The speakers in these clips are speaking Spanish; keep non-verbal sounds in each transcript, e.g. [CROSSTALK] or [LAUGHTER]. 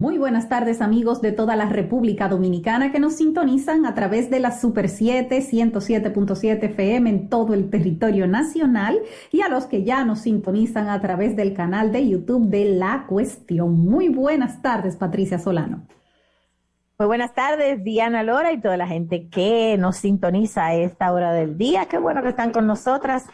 Muy buenas tardes amigos de toda la República Dominicana que nos sintonizan a través de la Super 7 107.7 FM en todo el territorio nacional y a los que ya nos sintonizan a través del canal de YouTube de La Cuestión. Muy buenas tardes Patricia Solano. Muy buenas tardes, Diana Lora y toda la gente que nos sintoniza a esta hora del día. Qué bueno que están con nosotras.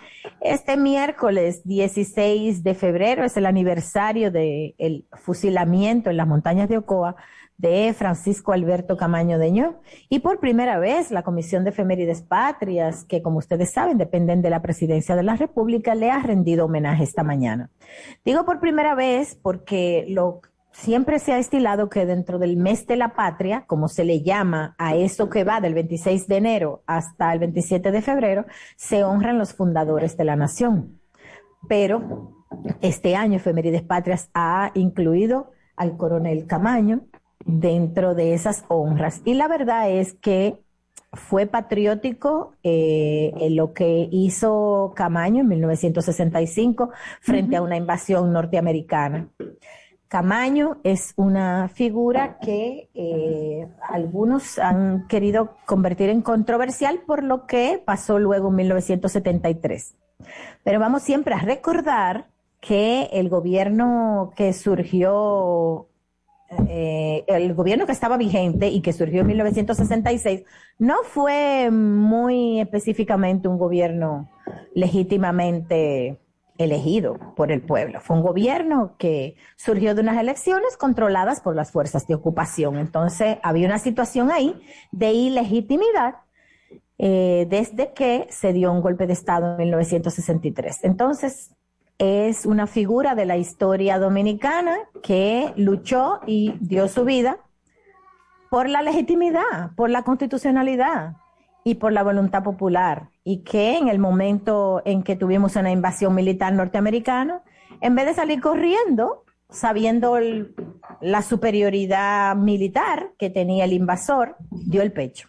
Este miércoles 16 de febrero es el aniversario del fusilamiento en las montañas de Ocoa de Francisco Alberto Camaño Deño. Y por primera vez, la Comisión de Efemérides Patrias, que como ustedes saben dependen de la Presidencia de la República, le ha rendido homenaje esta mañana. Digo por primera vez porque lo siempre se ha estilado que dentro del mes de la patria, como se le llama a eso que va del 26 de enero hasta el 27 de febrero, se honran los fundadores de la nación. Pero este año Efemérides Patrias ha incluido al coronel Camaño dentro de esas honras. Y la verdad es que fue patriótico eh, en lo que hizo Camaño en 1965 frente a una invasión norteamericana. Camaño es una figura que eh, algunos han querido convertir en controversial por lo que pasó luego en 1973. Pero vamos siempre a recordar que el gobierno que surgió, eh, el gobierno que estaba vigente y que surgió en 1966, no fue muy específicamente un gobierno legítimamente elegido por el pueblo. Fue un gobierno que surgió de unas elecciones controladas por las fuerzas de ocupación. Entonces había una situación ahí de ilegitimidad eh, desde que se dio un golpe de Estado en 1963. Entonces es una figura de la historia dominicana que luchó y dio su vida por la legitimidad, por la constitucionalidad, y por la voluntad popular y que en el momento en que tuvimos una invasión militar norteamericana, en vez de salir corriendo, sabiendo la superioridad militar que tenía el invasor, dio el pecho.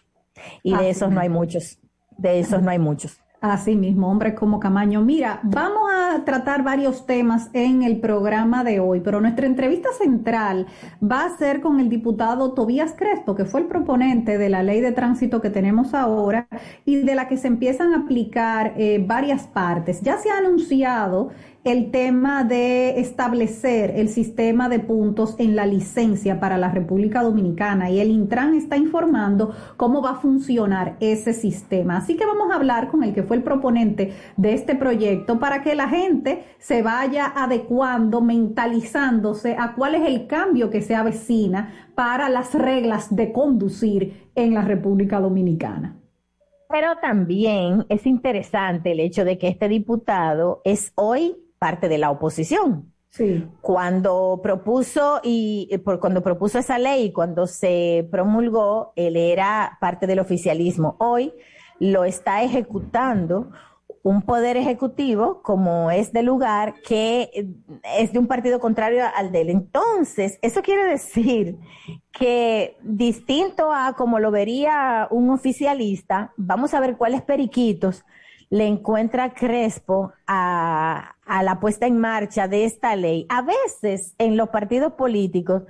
Y de esos no hay muchos, de esos no hay muchos. Así mismo, hombres como Camaño. Mira, vamos a tratar varios temas en el programa de hoy, pero nuestra entrevista central va a ser con el diputado Tobías Crespo, que fue el proponente de la ley de tránsito que tenemos ahora y de la que se empiezan a aplicar eh, varias partes. Ya se ha anunciado el tema de establecer el sistema de puntos en la licencia para la República Dominicana y el Intran está informando cómo va a funcionar ese sistema. Así que vamos a hablar con el que fue el proponente de este proyecto para que la gente se vaya adecuando, mentalizándose a cuál es el cambio que se avecina para las reglas de conducir en la República Dominicana. Pero también es interesante el hecho de que este diputado es hoy parte de la oposición. Sí. Cuando propuso y por cuando propuso esa ley, cuando se promulgó, él era parte del oficialismo. Hoy lo está ejecutando un poder ejecutivo como es de lugar que es de un partido contrario al de él. Entonces, eso quiere decir que distinto a como lo vería un oficialista, vamos a ver cuáles periquitos le encuentra Crespo a, la puesta en marcha de esta ley. A veces en los partidos políticos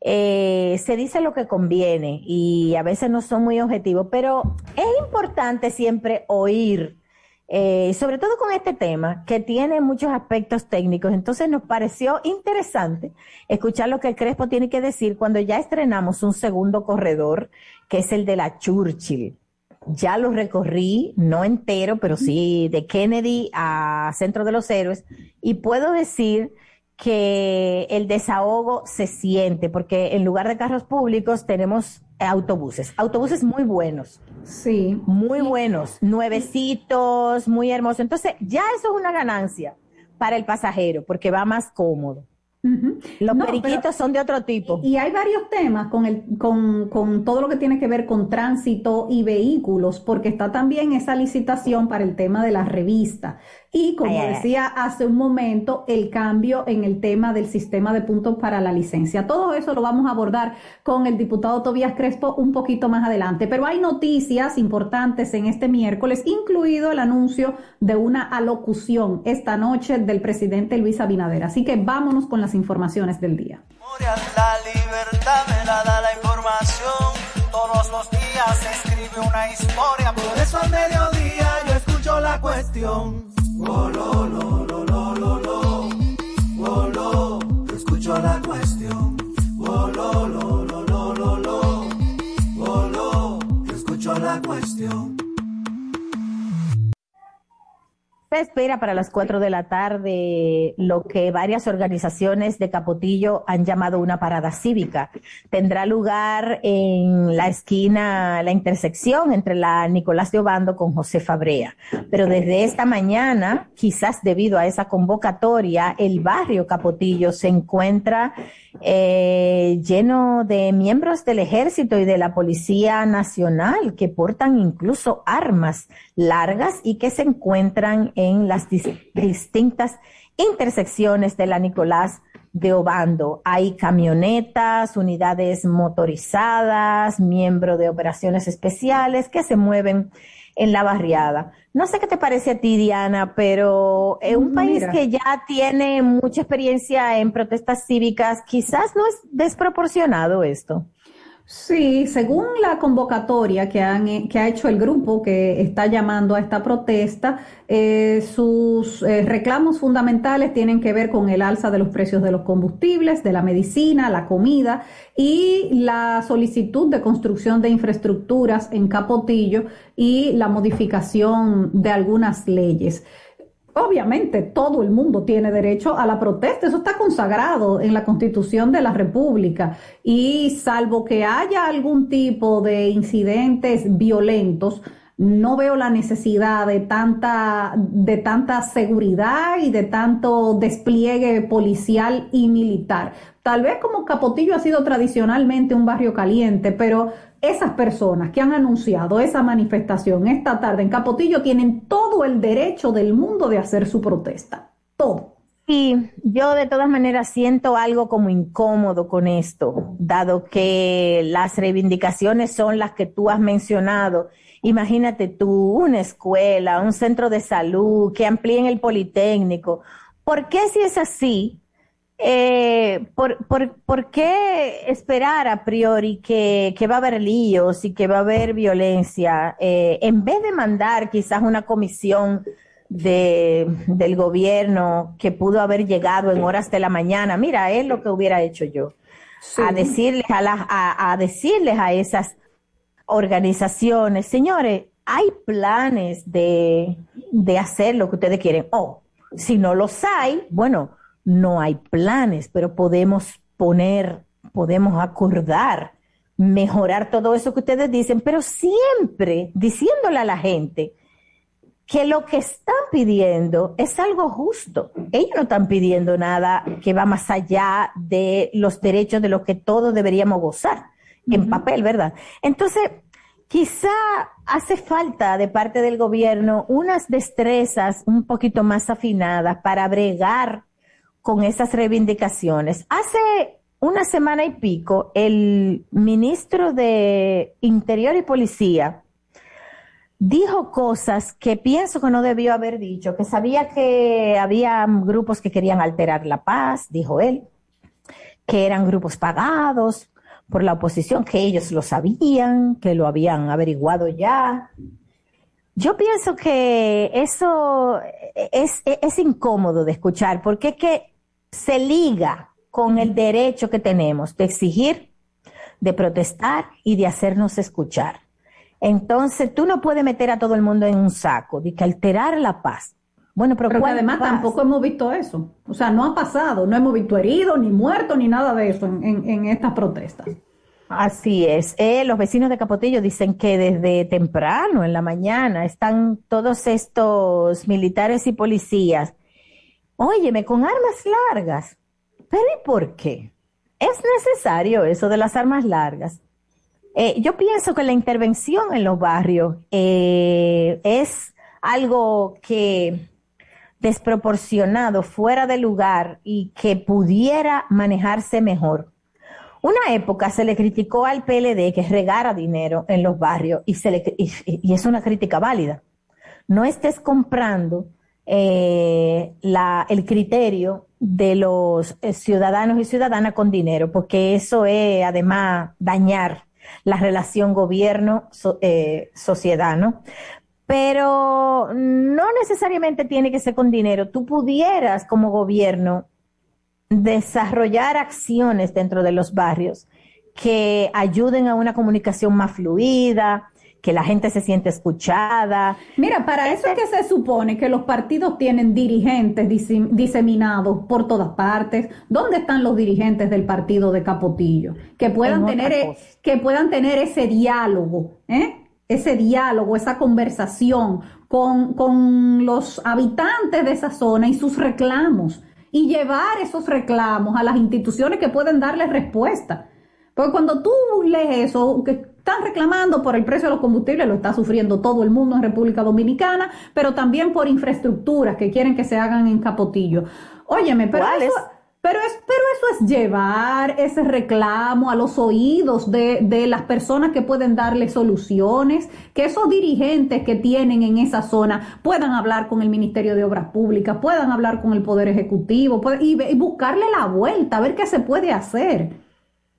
eh, se dice lo que conviene y a veces no son muy objetivos, pero es importante siempre oír, eh, sobre todo con este tema que tiene muchos aspectos técnicos. Entonces nos pareció interesante escuchar lo que Crespo tiene que decir cuando ya estrenamos un segundo corredor, que es el de la Churchill ya lo recorrí, no entero, pero sí de Kennedy a Centro de los Héroes, y puedo decir que el desahogo se siente, porque en lugar de carros públicos tenemos autobuses, autobuses muy buenos. Sí. Muy buenos, nuevecitos, muy hermosos. Entonces, ya eso es una ganancia para el pasajero, porque va más cómodo. Los periquitos son de otro tipo. Y hay varios temas con, el, con, con, todo lo que tiene que ver con tránsito y vehículos, porque está también esa licitación para el tema de la revista. Y, como decía hace un momento, el cambio en el tema del sistema de puntos para la licencia. Todo eso lo vamos a abordar con el diputado Tobías Crespo un poquito más adelante, pero hay noticias importantes en este miércoles, incluido el anuncio de una alocución esta noche del presidente Luis Abinader. Así que vámonos con las informaciones del día. La libertad me la da la información. Todos los días se escribe una historia. Por eso al mediodía yo escucho la cuestión. Oh, Se espera para las 4 de la tarde lo que varias organizaciones de Capotillo han llamado una parada cívica. Tendrá lugar en la esquina, la intersección entre la Nicolás de Obando con José Fabrea. Pero desde esta mañana, quizás debido a esa convocatoria, el barrio Capotillo se encuentra eh, lleno de miembros del ejército y de la Policía Nacional que portan incluso armas largas y que se encuentran en las distintas intersecciones de la Nicolás de Obando. Hay camionetas, unidades motorizadas, miembros de operaciones especiales que se mueven en la barriada. No sé qué te parece a ti, Diana, pero en un país que ya tiene mucha experiencia en protestas cívicas, quizás no es desproporcionado esto. Sí, según la convocatoria que, han, que ha hecho el grupo que está llamando a esta protesta, eh, sus eh, reclamos fundamentales tienen que ver con el alza de los precios de los combustibles, de la medicina, la comida y la solicitud de construcción de infraestructuras en Capotillo y la modificación de algunas leyes. Obviamente todo el mundo tiene derecho a la protesta, eso está consagrado en la Constitución de la República. Y salvo que haya algún tipo de incidentes violentos, no veo la necesidad de tanta, de tanta seguridad y de tanto despliegue policial y militar. Tal vez como Capotillo ha sido tradicionalmente un barrio caliente, pero esas personas que han anunciado esa manifestación esta tarde en Capotillo tienen todo el derecho del mundo de hacer su protesta. Todo. Y yo de todas maneras siento algo como incómodo con esto, dado que las reivindicaciones son las que tú has mencionado. Imagínate tú, una escuela, un centro de salud, que amplíen el Politécnico. ¿Por qué si es así, eh, ¿por, por, por, qué esperar a priori que, que, va a haber líos y que va a haber violencia eh, en vez de mandar quizás una comisión de, del gobierno que pudo haber llegado en horas de la mañana? Mira, es lo que hubiera hecho yo. A decirles a, las, a, a decirles a esas organizaciones, señores, hay planes de, de hacer lo que ustedes quieren. O si no los hay, bueno, no hay planes, pero podemos poner, podemos acordar, mejorar todo eso que ustedes dicen, pero siempre diciéndole a la gente que lo que están pidiendo es algo justo. Ellos no están pidiendo nada que va más allá de los derechos de los que todos deberíamos gozar en papel, ¿verdad? Entonces, quizá hace falta de parte del gobierno unas destrezas un poquito más afinadas para bregar con esas reivindicaciones. Hace una semana y pico, el ministro de Interior y Policía dijo cosas que pienso que no debió haber dicho, que sabía que había grupos que querían alterar la paz, dijo él, que eran grupos pagados por la oposición, que ellos lo sabían, que lo habían averiguado ya. Yo pienso que eso es, es incómodo de escuchar, porque es que se liga con el derecho que tenemos de exigir, de protestar y de hacernos escuchar. Entonces, tú no puedes meter a todo el mundo en un saco, de que alterar la paz. Bueno, pero, además tampoco hemos visto eso. O sea, no ha pasado, no hemos visto heridos, ni muertos, ni nada de eso en, estas protestas. Así es. Eh, los vecinos de Capotillo dicen que desde temprano, en la mañana, están todos estos militares y policías Óyeme, con armas largas. ¿Pero y por qué? ¿Es necesario eso de las armas largas? Eh, yo pienso que la intervención en los barrios eh, es algo que desproporcionado, fuera de lugar y que pudiera manejarse mejor. Una época se le criticó al PLD que regara dinero en los barrios y, se le, y, es una crítica válida. No estés comprando eh, la, el criterio de los eh, ciudadanos y ciudadanas con dinero, porque eso es además dañar la relación gobierno-sociedad, ¿no? Pero no necesariamente tiene que ser con dinero. Tú pudieras como gobierno desarrollar acciones dentro de los barrios que ayuden a una comunicación más fluida, que la gente se siente escuchada. Mira, para eso es que se supone que los partidos tienen dirigentes diseminados por todas partes. ¿Dónde están los dirigentes del partido de Capotillo? Que puedan tener e, que puedan tener ese diálogo, ¿eh? Ese diálogo, esa conversación con, con los habitantes de esa zona y sus reclamos y llevar esos reclamos a las instituciones que pueden darles respuesta. Porque cuando tú lees eso, que están reclamando por el precio de los combustibles, lo está sufriendo todo el mundo en República Dominicana, pero también por infraestructuras que quieren que se hagan en Capotillo. Óyeme, pero eso, pero, es, pero eso es llevar ese reclamo a los oídos de, de las personas que pueden darle soluciones, que esos dirigentes que tienen en esa zona puedan hablar con el Ministerio de Obras Públicas, puedan hablar con el Poder Ejecutivo y, buscarle la vuelta, a ver qué se puede hacer.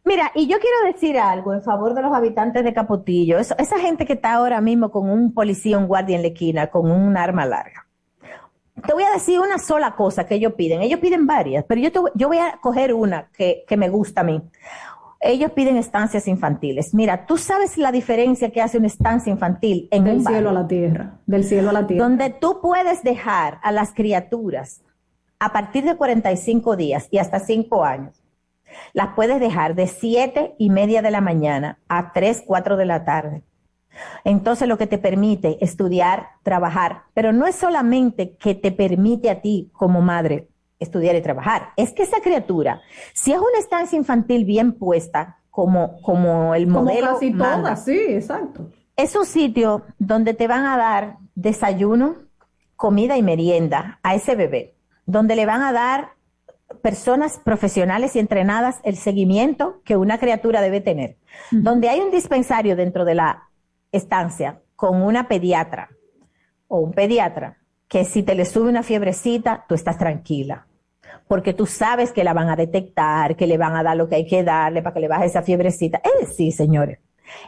Mira, y yo quiero decir algo en favor de los habitantes de Capotillo. esa gente que está ahora mismo con un policía, un guardia en la esquina, con un arma larga. Te voy a decir una sola cosa que ellos piden. Ellos piden varias, pero yo, yo voy a coger una que, que me gusta a mí. Ellos piden estancias infantiles. Mira, tú sabes la diferencia que hace una estancia infantil en del cielo a la tierra, del cielo a la tierra. Donde tú puedes dejar a las criaturas a partir de 45 días y hasta 5 años las puedes dejar de siete y media de la mañana a 3, 4 de la tarde. Entonces lo que te permite estudiar, trabajar, pero no es solamente que te permite a ti como madre estudiar y trabajar, es que esa criatura, si es una estancia infantil bien puesta, como, como el modelo. Como casi todas, sí, exacto. Es un sitio donde te van a dar desayuno, comida y merienda a ese bebé, donde le van a dar personas profesionales y entrenadas el seguimiento que una criatura debe tener. Donde hay un dispensario dentro de la estancia con una pediatra o un pediatra que si te le sube una fiebrecita, tú estás tranquila. Porque tú sabes que la van a detectar, que le van a dar lo que hay que darle para que le baje esa fiebrecita. Es sí, señores.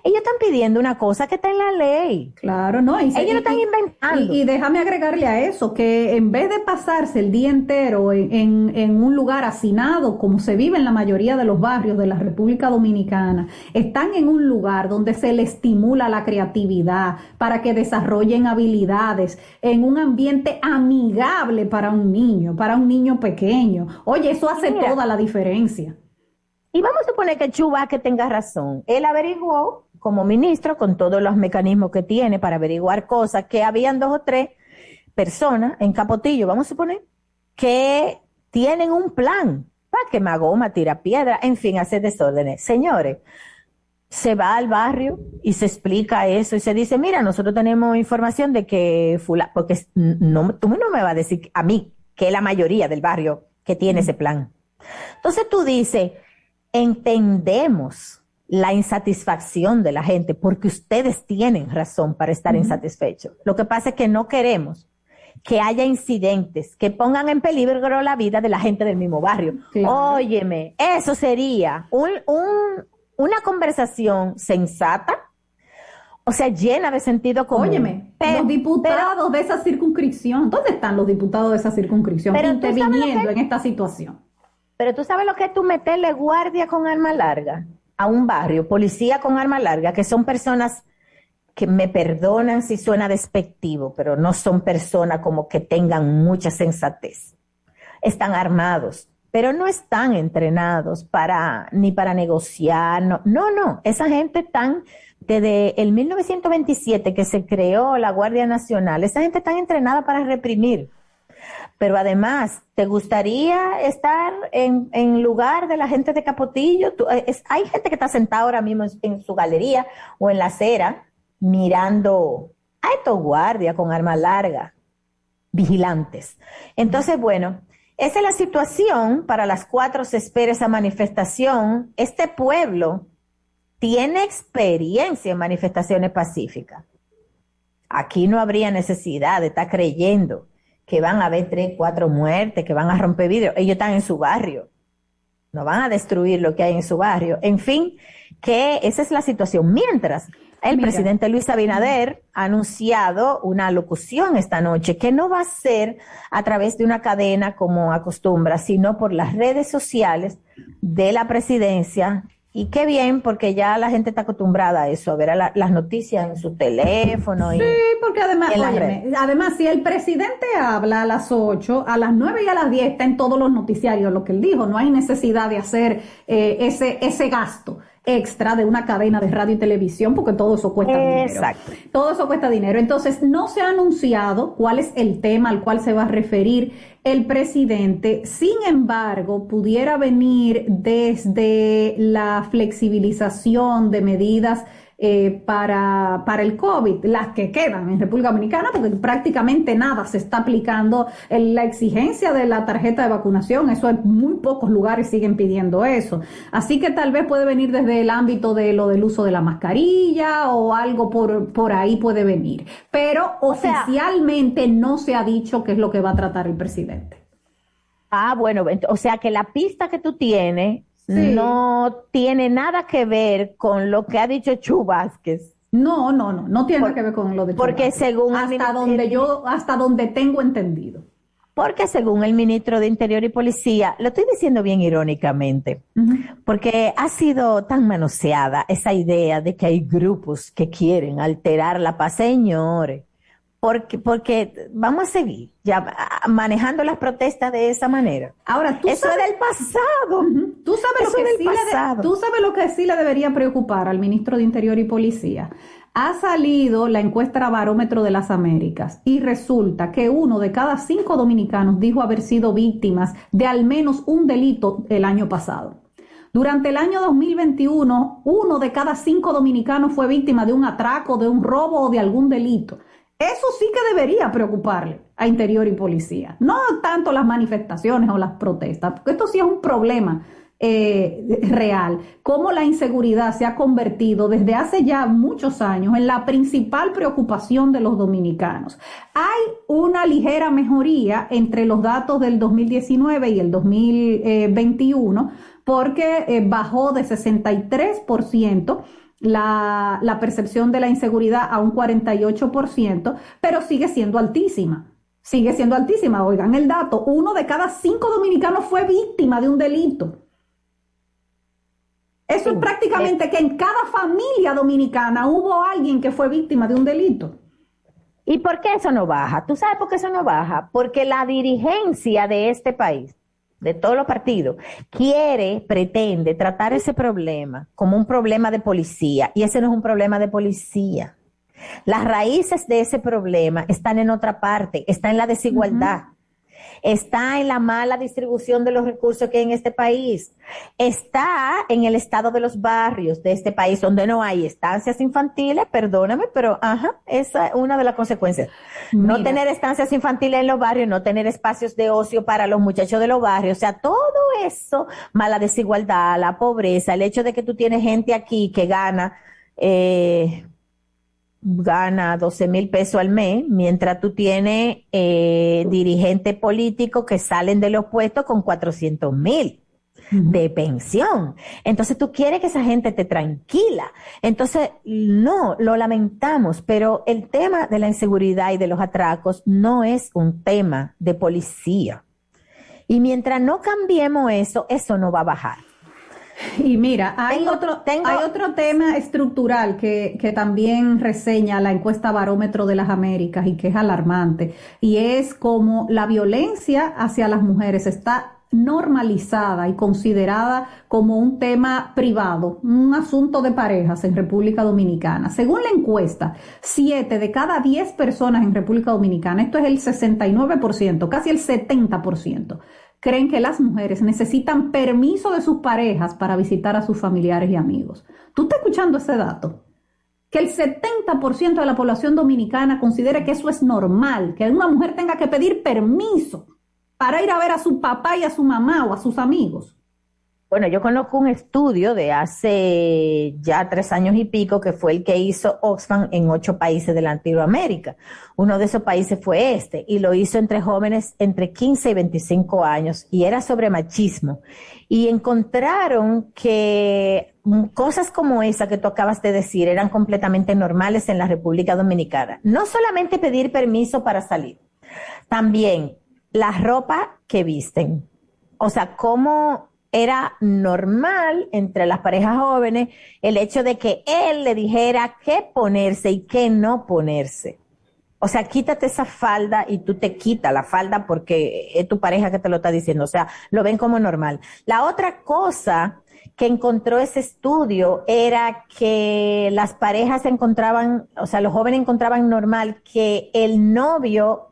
Ellos están pidiendo una cosa que está en la ley. Claro, no. Y Ellos lo están inventando. Y, déjame agregarle a eso, que en vez de pasarse el día entero en, en, un lugar hacinado, como se vive en la mayoría de los barrios de la República Dominicana, están en un lugar donde se le estimula la creatividad para que desarrollen habilidades, en un ambiente amigable para un niño, para un niño pequeño. Oye, eso hace toda la diferencia. Y vamos a suponer que que tenga razón. Él averiguó como ministro con todos los mecanismos que tiene para averiguar cosas que habían dos o tres personas en Capotillo, vamos a suponer, que tienen un plan para que Magoma tira piedra, en fin, hacer desórdenes. Señores, se va al barrio y se explica eso y se dice, mira, nosotros tenemos información de que fula, porque no, tú no me vas a decir a mí que es la mayoría del barrio que tiene ese plan. Entonces tú dices, entendemos la insatisfacción de la gente porque ustedes tienen razón para estar insatisfechos. Lo que pasa es que no queremos que haya incidentes que pongan en peligro la vida de la gente del mismo barrio. Óyeme, eso sería un, una conversación sensata, o sea, llena de sentido común. Óyeme, los diputados de esa circunscripción, ¿dónde están los diputados de esa circunscripción interviniendo en esta situación? Pero tú sabes lo que es tú meterle guardia con arma larga a un barrio, policía con arma larga, que son personas que me perdonan si suena despectivo, pero no son personas como que tengan mucha sensatez. Están armados, pero no están entrenados para ni para negociar, no, no, no. esa gente están desde el 1927 que se creó la Guardia Nacional, esa gente está entrenada para reprimir pero además, ¿te gustaría estar en, en lugar de la gente de Capotillo? Eh, hay gente que está sentada ahora mismo en, su galería o en la acera mirando a estos guardias con arma larga, vigilantes. Entonces, bueno, esa es la situación para las cuatro se espera esa manifestación. Este pueblo tiene experiencia en manifestaciones pacíficas. Aquí no habría necesidad de estar creyendo que van a haber tres, cuatro muertes, que van a romper vidrio. Ellos están en su barrio. No van a destruir lo que hay en su barrio. En fin, que esa es la situación. Mientras el presidente Luis Abinader ha anunciado una locución esta noche que no va a ser a través de una cadena como acostumbra, sino por las redes sociales de la presidencia. Y qué bien, porque ya la gente está acostumbrada a eso, a ver las noticias en su teléfono. Y, sí, porque además, además, si el presidente habla a las 8, a las 9 y a las 10 está en todos los noticiarios lo que él dijo, no hay necesidad de hacer eh, ese, ese gasto extra de una cadena de radio y televisión, porque todo eso cuesta dinero. Exacto. Todo eso cuesta dinero. Entonces, no se ha anunciado cuál es el tema al cual se va a referir el presidente. Sin embargo, pudiera venir desde la flexibilización de medidas eh, para, para el COVID, las que quedan en República Dominicana, porque prácticamente nada se está aplicando en la exigencia de la tarjeta de vacunación, eso en muy pocos lugares siguen pidiendo eso. Así que tal vez puede venir desde el ámbito de lo del uso de la mascarilla o algo por, por ahí puede venir. Pero oficialmente no se ha dicho qué es lo que va a tratar el presidente. Ah, bueno, o sea que la pista que tú tienes no tiene nada que ver con lo que ha dicho Chu Vázquez. No, no, no, no tiene nada que ver con lo de Chu Porque según hasta donde yo hasta donde tengo entendido. Porque según el ministro de Interior y Policía, lo estoy diciendo bien irónicamente, porque ha sido tan manoseada esa idea de que hay grupos que quieren alterar la paz, señores porque, porque vamos a seguir ya manejando las protestas de esa manera. Ahora, tú eso sabes, es del pasado. Tú sabes, lo que sí Le tú sabes lo que sí le debería preocupar al ministro de Interior y Policía. Ha salido la encuesta Barómetro de las Américas y resulta que uno de cada cinco dominicanos dijo haber sido víctimas de al menos un delito el año pasado. Durante el año 2021, uno de cada cinco dominicanos fue víctima de un atraco, de un robo o de algún delito. Eso sí que debería preocuparle a Interior y Policía. No tanto las manifestaciones o las protestas, porque esto sí es un problema eh, real. Cómo la inseguridad se ha convertido desde hace ya muchos años en la principal preocupación de los dominicanos. Hay una ligera mejoría entre los datos del 2019 y el 2021 porque eh, bajó de 63% la, la percepción de la inseguridad a un 48%, pero sigue siendo altísima. Sigue siendo altísima. Oigan el dato, uno de cada cinco dominicanos fue víctima de un delito. Eso es prácticamente que en cada familia dominicana hubo alguien que fue víctima de un delito. ¿Y por qué eso no baja? ¿Tú sabes por qué eso no baja? Porque la dirigencia de este país de todos los partidos, quiere, pretende tratar ese problema como un problema de policía. Y ese no es un problema de policía. Las raíces de ese problema están en otra parte, está en la desigualdad está en la mala distribución de los recursos que hay en este país, está en el estado de los barrios de este país donde no hay estancias infantiles, perdóname, pero ajá, esa es una de las consecuencias. No tener estancias infantiles en los barrios, no tener espacios de ocio para los muchachos de los barrios, o sea, todo eso, mala desigualdad, la pobreza, el hecho de que tú tienes gente aquí que gana, eh, gana 12 mil pesos al mes, mientras tú tienes eh, dirigentes políticos que salen de los puestos con 400 mil de pensión. Entonces tú quieres que esa gente te tranquila. Entonces, no, lo lamentamos, pero el tema de la inseguridad y de los atracos no es un tema de policía. Y mientras no cambiemos eso, eso no va a bajar. Y mira, hay, otro, hay otro tema estructural que, que, también reseña la encuesta Barómetro de las Américas y que es alarmante, y es como la violencia hacia las mujeres está normalizada y considerada como un tema privado, un asunto de parejas en República Dominicana. Según la encuesta, 7 de cada 10 personas en República Dominicana, esto es el 69%, casi el 70%, creen que las mujeres necesitan permiso de sus parejas para visitar a sus familiares y amigos. ¿Tú estás escuchando ese dato? que el 70% de la población dominicana considere que eso es normal, que una mujer tenga que pedir permiso para ir a ver a su papá y a su mamá o a sus amigos. Bueno, yo conozco un estudio de hace ya tres años y pico que fue el que hizo Oxfam en ocho países de Latinoamérica. Uno de esos países fue este y lo hizo entre jóvenes entre 15 y 25 años y era sobre machismo. Y encontraron que cosas como esa que tú acabas de decir eran completamente normales en la República Dominicana. No solamente pedir permiso para salir, también la ropa que visten. O sea, cómo era normal entre las parejas jóvenes el hecho de que él le dijera qué ponerse y qué no ponerse. O sea, quítate esa falda y tú te quitas la falda porque es tu pareja que te lo está diciendo. O sea, lo ven como normal. La otra cosa que encontró ese estudio era que las parejas encontraban, o sea, los jóvenes encontraban normal que el novio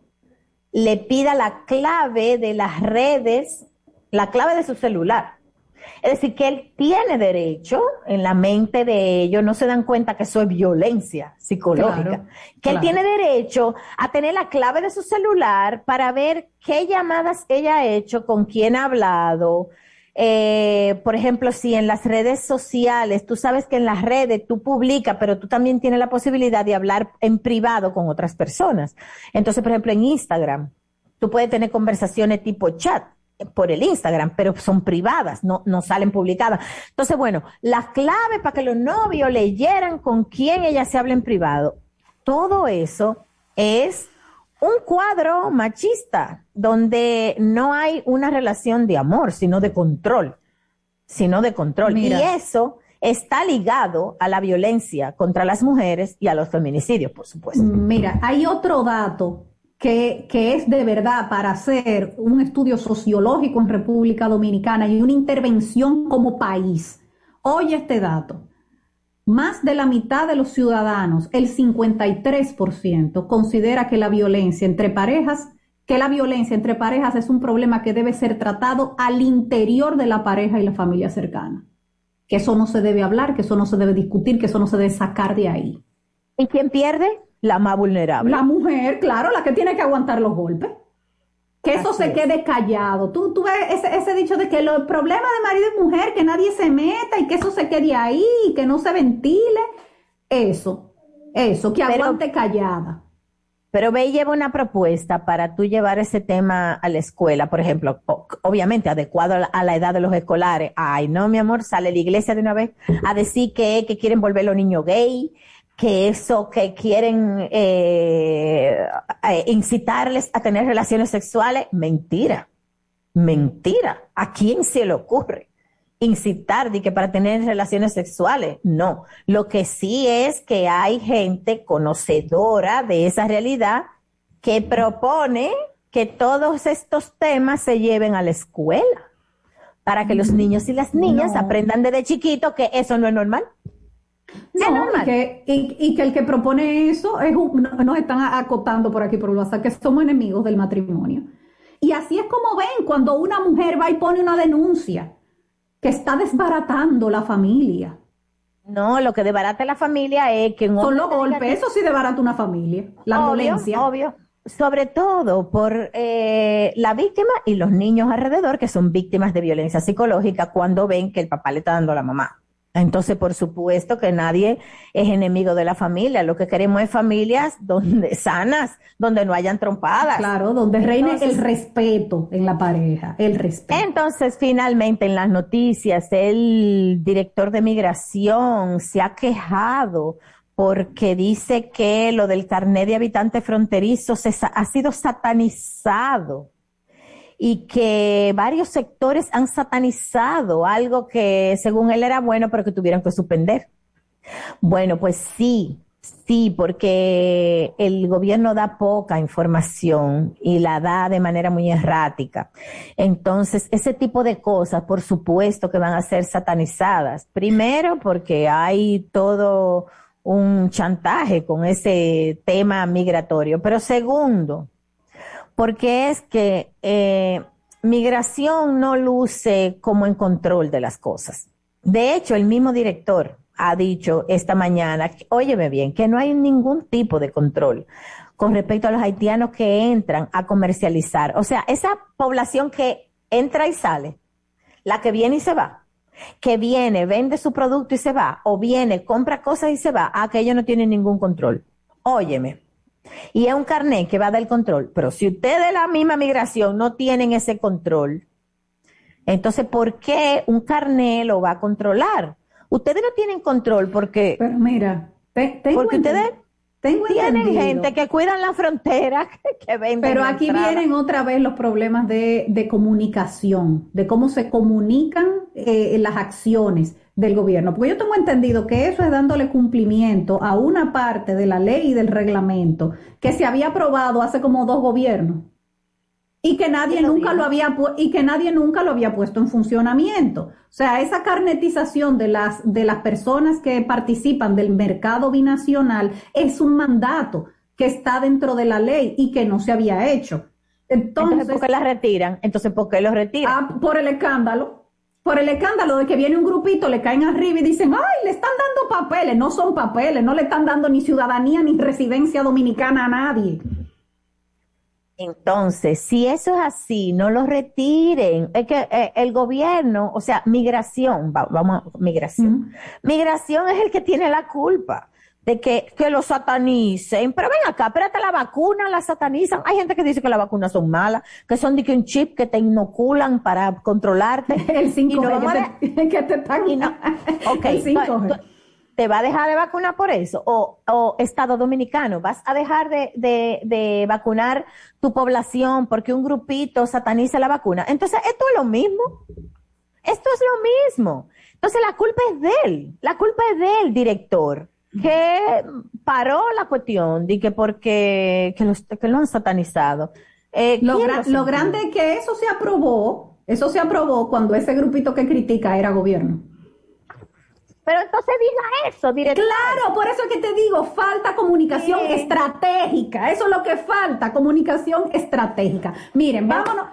le pida la clave de las redes la clave de su celular. Es decir, que él tiene derecho, en la mente de ellos, no se dan cuenta que eso es violencia psicológica, que él tiene derecho a tener la clave de su celular para ver qué llamadas ella ha hecho, con quién ha hablado. Eh, por ejemplo, si en las redes sociales, tú sabes que en las redes tú publicas, pero tú también tienes la posibilidad de hablar en privado con otras personas. Entonces, por ejemplo, en Instagram, tú puedes tener conversaciones tipo chat por el Instagram, pero son privadas, no, no salen publicadas. Entonces, bueno, la clave para que los novios leyeran con quién ella se habla en privado, todo eso es un cuadro machista donde no hay una relación de amor, sino de control, sino de control. Y eso está ligado a la violencia contra las mujeres y a los feminicidios, por supuesto. Mira, hay otro dato que, es de verdad para hacer un estudio sociológico en República Dominicana y una intervención como país. Oye este dato. Más de la mitad de los ciudadanos, el 53%, considera que la violencia entre parejas, que la violencia entre parejas es un problema que debe ser tratado al interior de la pareja y la familia cercana. Que eso no se debe hablar, que eso no se debe discutir, que eso no se debe sacar de ahí. ¿Y quién pierde? La más vulnerable. La mujer, claro, la que tiene que aguantar los golpes. Que eso se quede callado. Tú, tú ves ese, ese, dicho de que los problemas de marido y mujer, que nadie se meta y que eso se quede ahí, y que no se ventile. Eso, eso, que aguante callada. Pero ve y lleva una propuesta para tú llevar ese tema a la escuela, por ejemplo, obviamente adecuado a la, edad de los escolares. Ay, no, mi amor, sale la iglesia de una vez a decir que, que quieren volver los niños gay, que eso que quieren eh, eh, incitarles a tener relaciones sexuales, mentira, mentira. ¿A quién se le ocurre incitar de que para tener relaciones sexuales? No. Lo que sí es que hay gente conocedora de esa realidad que propone que todos estos temas se lleven a la escuela para que los niños y las niñas aprendan desde chiquito que eso no es normal. No, y que, y, que, el que propone eso es nos están acotando por aquí por el WhatsApp que somos enemigos del matrimonio. Y así es como ven cuando una mujer va y pone una denuncia que está desbaratando la familia. No, lo que desbarata la familia es que son los golpes, eso sí desbarata una familia, la violencia. Obvio, sobre todo por eh, la víctima y los niños alrededor que son víctimas de violencia psicológica cuando ven que el papá le está dando a la mamá. Entonces, por supuesto que nadie es enemigo de la familia. Lo que queremos es familias donde [LAUGHS] sanas, donde no hayan trompadas. Claro, donde reine el respeto en la pareja, el respeto. Entonces, finalmente, en las noticias, el director de migración se ha quejado porque dice que lo del carnet de habitante fronterizo se ha sido satanizado y que varios sectores han satanizado algo que según él era bueno, pero que tuvieron que suspender. Bueno, pues sí, sí, porque el gobierno da poca información y la da de manera muy errática. Entonces, ese tipo de cosas, por supuesto que van a ser satanizadas. Primero, porque hay todo un chantaje con ese tema migratorio. Pero segundo, porque es que eh, migración no luce como en control de las cosas. De hecho, el mismo director ha dicho esta mañana, óyeme bien, que no hay ningún tipo de control con respecto a los haitianos que entran a comercializar. O sea, esa población que entra y sale, la que viene y se va, que viene, vende su producto y se va, o viene, compra cosas y se va, a que ellos no tienen ningún control. Óyeme. Y es un carnet que va del control. Pero si ustedes de la misma migración no tienen ese control, entonces, ¿por qué un carnet lo va a controlar? Ustedes no tienen control porque... Pero mira, porque ustedes tienen gente que cuidan la frontera, [LAUGHS] que, venden Pero aquí vienen otra vez los problemas de, comunicación, de cómo se comunican eh, las acciones del gobierno. Porque yo tengo entendido que eso es dándole cumplimiento a una parte de la ley y del reglamento que se había aprobado hace como dos gobiernos y que nadie nunca lo había y que nadie nunca lo había puesto en funcionamiento. O sea, esa carnetización de las de las personas que participan del mercado binacional es un mandato que está dentro de la ley y que no se había hecho. Entonces, ¿por qué la retiran? Entonces, ¿por qué lo retiran? Ah, por el escándalo. Por el escándalo de que viene un grupito, le caen arriba y dicen, ay, le están dando papeles. No son papeles, no le están dando ni ciudadanía ni residencia dominicana a nadie. Entonces, si eso es así, no lo retiren. Es que eh, el gobierno, o sea, migración, vamos, migración. Migración es el que tiene la culpa de que, que lo satanicen. Pero ven acá, espérate, la vacuna la satanizan. Hay gente que dice que las vacunas son malas, que son de que un chip que te inoculan para controlarte. [LAUGHS] El 5G [LAUGHS] que, te, están... [LAUGHS] ok, el 5G. ¿Te va a dejar de vacunar por eso? O, Estado Dominicano, ¿vas a dejar de, vacunar tu población porque un grupito sataniza la vacuna? Entonces, esto es lo mismo. Esto es lo mismo. Entonces, la culpa es de él. La culpa es del director que paró la cuestión de que porque que, lo han satanizado. Eh, lo, lo grande es que eso se aprobó, eso se aprobó cuando ese grupito que critica era gobierno. Pero entonces diga eso directamente. Claro, por eso es que te digo, falta comunicación estratégica. Eso es lo que falta, comunicación estratégica. Miren, vámonos,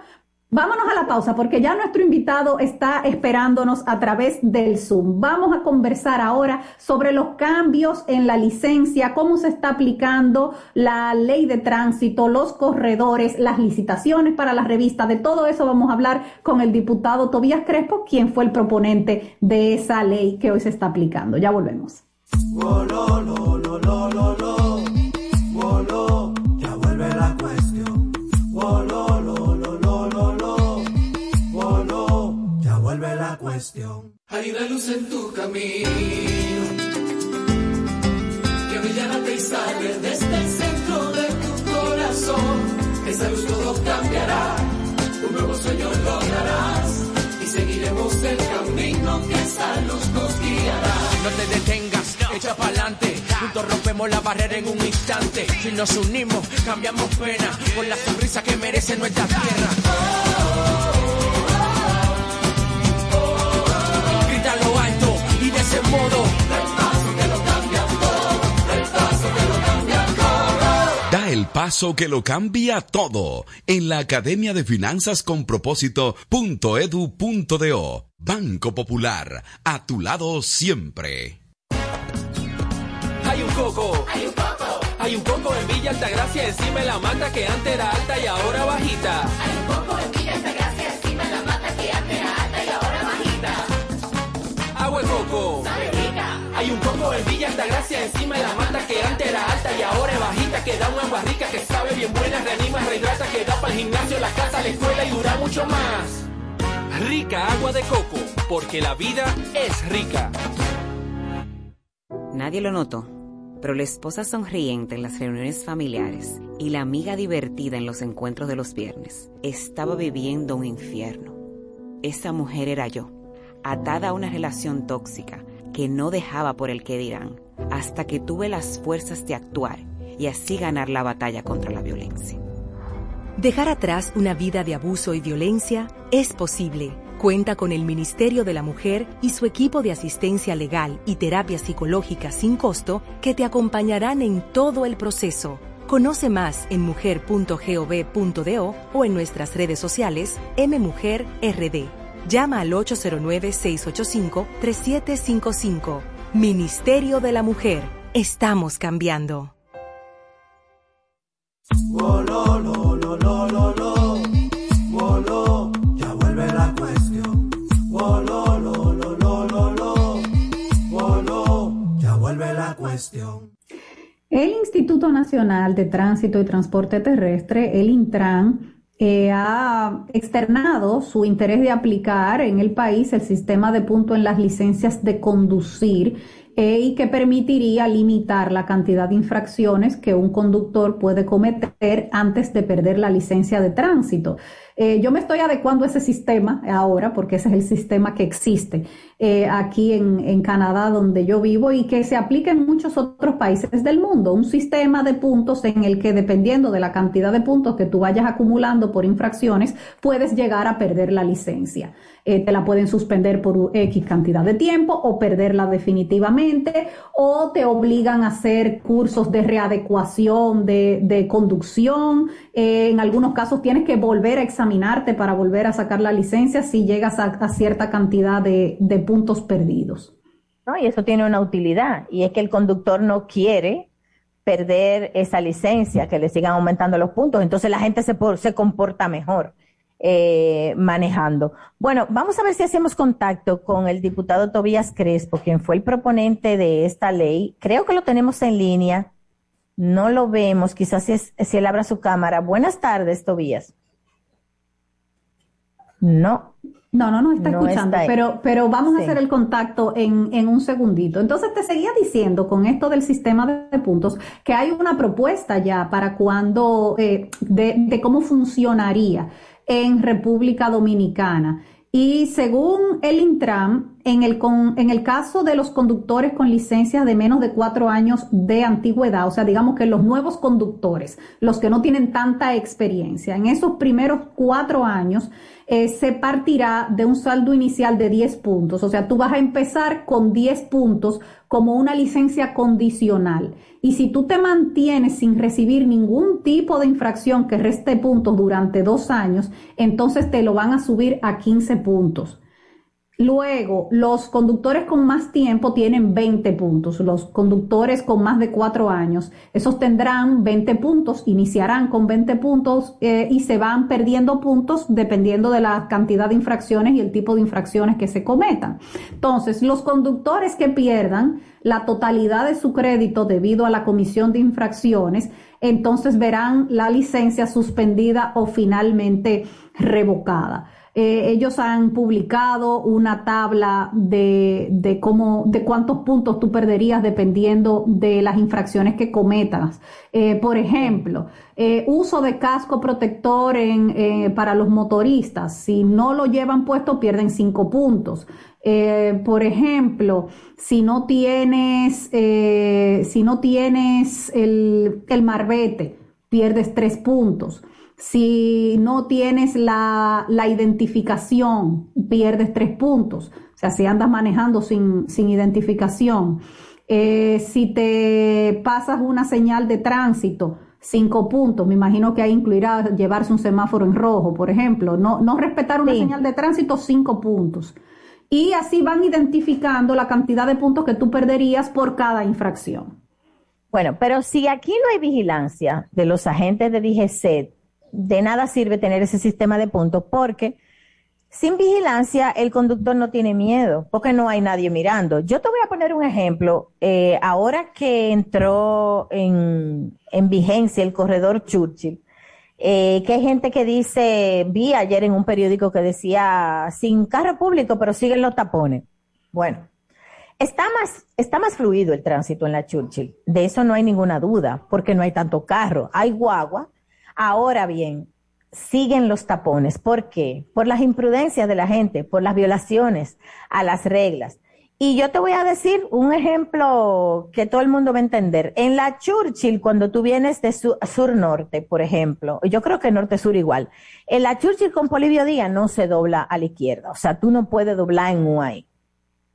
Vámonos a la pausa porque ya nuestro invitado está esperándonos a través del Zoom. Vamos a conversar ahora sobre los cambios en la licencia, cómo se está aplicando la ley de tránsito, los corredores, las licitaciones para la revista. De todo eso vamos a hablar con el diputado Tobías Crespo, quien fue el proponente de esa ley que hoy se está aplicando. Ya volvemos. Hay una luz en tu camino que brillará y sale desde el centro de tu corazón. Esa luz todo cambiará, un nuevo sueño lograrás y seguiremos el camino que esa luz nos guiará. No te detengas, echa pa'lante. Juntos rompemos la barrera en un instante. Si nos unimos, cambiamos pena con la sonrisa que merece nuestra tierra. Modo. paso que lo cambia todo. El paso que lo cambia todo. Da el paso que lo cambia todo en la Academia de Finanzas con Propósito.edu.do. Banco Popular, a tu lado siempre. Hay un coco. Hay un coco. Hay un coco en Villa Altagracia, encima de la mata que antes era alta y ahora bajita. Hay un coco en Villa Altagracia, Villa Gracia encima de la mata que antes era alta y ahora es bajita. Que da una agua rica que sabe bien buena, reanima, rehidrata, que da para el gimnasio, la casa, la escuela y dura mucho más. Rica agua de coco, porque la vida es rica. Nadie lo notó, pero la esposa sonriente en las reuniones familiares y la amiga divertida en los encuentros de los viernes estaba viviendo un infierno. Esa mujer era yo, atada a una relación tóxica que no dejaba por el que dirán, hasta que tuve las fuerzas de actuar y así ganar la batalla contra la violencia. Dejar atrás una vida de abuso y violencia es posible. Cuenta con el Ministerio de la Mujer y su equipo de asistencia legal y terapia psicológica sin costo que te acompañarán en todo el proceso. Conoce más en mujer.gov.do o en nuestras redes sociales mmujerrd. Llama al 809-685-3755. Ministerio de la Mujer. Estamos cambiando. El Instituto Nacional de Tránsito y Transporte Terrestre, el Intran, eh, ha externado su interés de aplicar en el país el sistema de punto en las licencias de conducir eh, y que permitiría limitar la cantidad de infracciones que un conductor puede cometer antes de perder la licencia de tránsito. Eh, yo me estoy adecuando a ese sistema ahora, porque ese es el sistema que existe eh, aquí en, Canadá, donde yo vivo, y que se aplica en muchos otros países del mundo. Un sistema de puntos en el que, dependiendo de la cantidad de puntos que tú vayas acumulando por infracciones, puedes llegar a perder la licencia. Eh, te la pueden suspender por X cantidad de tiempo o perderla definitivamente, o te obligan a hacer cursos de readecuación de, conducción. en algunos casos tienes que volver a examinar examinarte para volver a sacar la licencia si llegas a, cierta cantidad de, puntos perdidos. No, y eso tiene una utilidad, y es que el conductor no quiere perder esa licencia, que le sigan aumentando los puntos, entonces la gente se, se comporta mejor. Eh, manejando. Bueno, vamos a ver si hacemos contacto con el diputado Tobías Crespo, quien fue el proponente de esta ley. Creo que lo tenemos en línea. No lo vemos, quizás si, si él abra su cámara. Buenas tardes, Tobías. No. No, no nos está escuchando, pero, pero vamos a hacer el contacto en, en, un segundito. Entonces te seguía diciendo con esto del sistema de, puntos que hay una propuesta ya para cuando, eh, de, de cómo funcionaría en República Dominicana. Y según el Intram, en el, en el caso de los conductores con licencias de menos de cuatro años de antigüedad, o sea, digamos que los nuevos conductores, los que no tienen tanta experiencia, en esos primeros cuatro años eh, se partirá de un saldo inicial de 10 puntos. O sea, tú vas a empezar con 10 puntos como una licencia condicional. Y si tú te mantienes sin recibir ningún tipo de infracción que reste puntos durante dos años, entonces te lo van a subir a 15 puntos. Luego, los conductores con más tiempo tienen 20 puntos. Los conductores con más de cuatro años, esos tendrán 20 puntos, iniciarán con 20 puntos eh, y se van perdiendo puntos dependiendo de la cantidad de infracciones y el tipo de infracciones que se cometan. Entonces, los conductores que pierdan la totalidad de su crédito debido a la comisión de infracciones, entonces verán la licencia suspendida o finalmente revocada. Eh, ellos han publicado una tabla de, de, cómo, de cuántos puntos tú perderías dependiendo de las infracciones que cometas. Eh, por ejemplo, eh, uso de casco protector para los motoristas. Si no lo llevan puesto, pierden cinco puntos. por ejemplo, si no tienes, si no tienes el, el marbete, pierdes tres puntos. Si no tienes la, identificación, pierdes tres puntos. O sea, si andas manejando sin, identificación. Eh, si te pasas una señal de tránsito, cinco puntos. Me imagino que ahí incluirá llevarse un semáforo en rojo, por ejemplo. No, no respetar una señal de tránsito, cinco puntos. Y así van identificando la cantidad de puntos que tú perderías por cada infracción. Bueno, pero si aquí no hay vigilancia de los agentes de DGCET, de nada sirve tener ese sistema de puntos porque sin vigilancia el conductor no tiene miedo porque no hay nadie mirando. Yo te voy a poner un ejemplo. Eh, ahora que entró en, vigencia el corredor Churchill, eh, que hay gente que dice, vi ayer en un periódico que decía, sin carro público, pero siguen los tapones. Bueno, está más, está más fluido el tránsito en la Churchill. De eso no hay ninguna duda, porque no hay tanto carro. Hay guagua Ahora bien, siguen los tapones. ¿Por qué? Por las imprudencias de la gente, por las violaciones a las reglas. Y yo te voy a decir un ejemplo que todo el mundo va a entender. En la Churchill, cuando tú vienes de sur-norte, por ejemplo, yo creo que norte-sur igual, en la Churchill con Polivio Díaz no se dobla a la izquierda. O sea, tú no puedes doblar en Uay.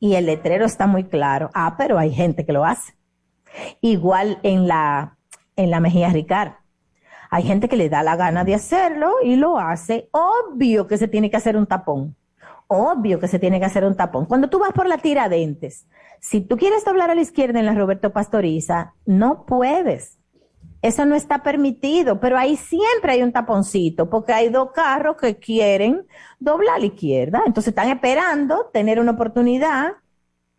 Y el letrero está muy claro. Ah, pero hay gente que lo hace. Igual en la, en la Mejía Ricard. Hay gente que le da la gana de hacerlo y lo hace. Obvio que se tiene que hacer un tapón. obvio que se tiene que hacer un tapón. Cuando tú vas por la tiradentes, si tú quieres doblar a la izquierda en la Roberto Pastoriza, no puedes. Eso no está permitido, pero ahí siempre hay un taponcito, porque hay dos carros que quieren doblar a la izquierda. Entonces están esperando tener una oportunidad,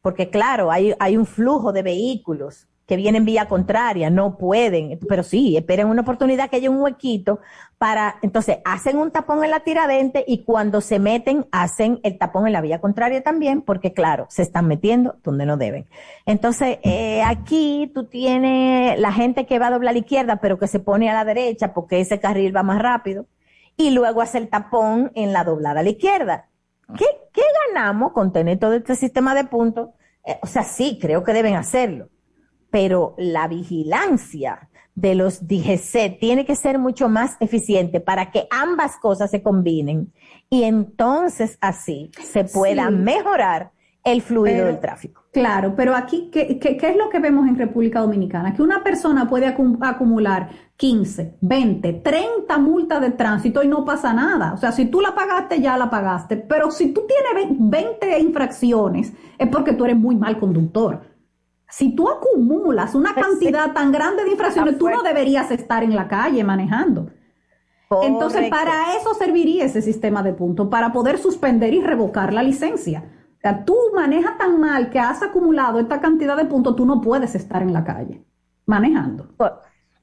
porque claro, hay, hay un flujo de vehículos que vienen vía contraria, no pueden, pero sí, esperen una oportunidad que haya un huequito para, entonces hacen un tapón en la tiradente y cuando se meten hacen el tapón en la vía contraria también, porque claro, se están metiendo donde no deben. Entonces, eh, aquí tú tienes la gente que va a doblar a la izquierda, pero que se pone a la derecha porque ese carril va más rápido, y luego hace el tapón en la doblada a la izquierda. ¿Qué, qué ganamos con tener todo este sistema de puntos? Eh, o sea, sí, creo que deben hacerlo pero la vigilancia de los DGC tiene que ser mucho más eficiente para que ambas cosas se combinen y entonces así se pueda mejorar el fluido del tráfico. Claro, pero aquí, ¿qué, ¿qué, es lo que vemos en República Dominicana? Que una persona puede acumular 15, 20, 30 multas de tránsito y no pasa nada. O sea, si tú la pagaste, ya la pagaste. Pero si tú tienes 20 infracciones, es porque tú eres muy mal conductor. Si tú acumulas una pues cantidad tan grande de infracciones, tú no deberías estar en la calle manejando. Entonces, para eso serviría ese sistema de puntos, para poder suspender y revocar la licencia. O sea, tú manejas tan mal que has acumulado esta cantidad de puntos, tú no puedes estar en la calle manejando.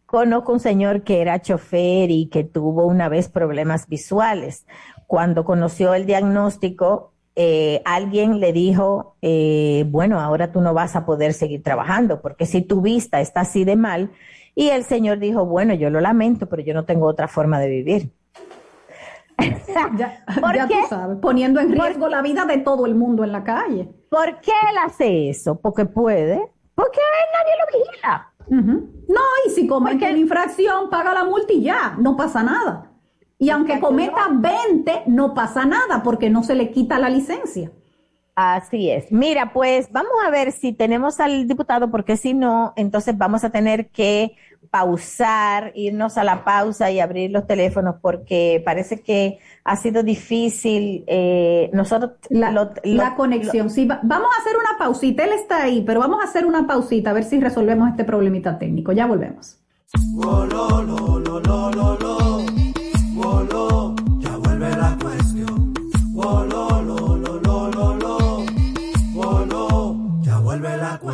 Conozco un señor que era chofer y que tuvo una vez problemas visuales. Cuando conoció el diagnóstico, eh, alguien le dijo, eh, bueno, ahora tú no vas a poder seguir trabajando porque si tu vista está así de mal, y el Señor dijo, bueno, yo lo lamento, pero yo no tengo otra forma de vivir. ya, [LAUGHS] tú sabes, poniendo en riesgo la vida de todo el mundo en la calle. ¿Por qué él hace eso? Porque puede, porque nadie lo vigila. No, y si comete una infracción, paga la multa y ya, no pasa nada. Y aunque cometa 20, no pasa nada porque no se le quita la licencia. Así es. Mira, pues vamos a ver si tenemos al diputado, porque si no, entonces vamos a tener que pausar, irnos a la pausa y abrir los teléfonos, porque parece que ha sido difícil. Eh, nosotros la, conexión. sí, vamos a hacer una pausita. Él está ahí, pero vamos a hacer una pausita a ver si resolvemos este problemita técnico. Ya volvemos.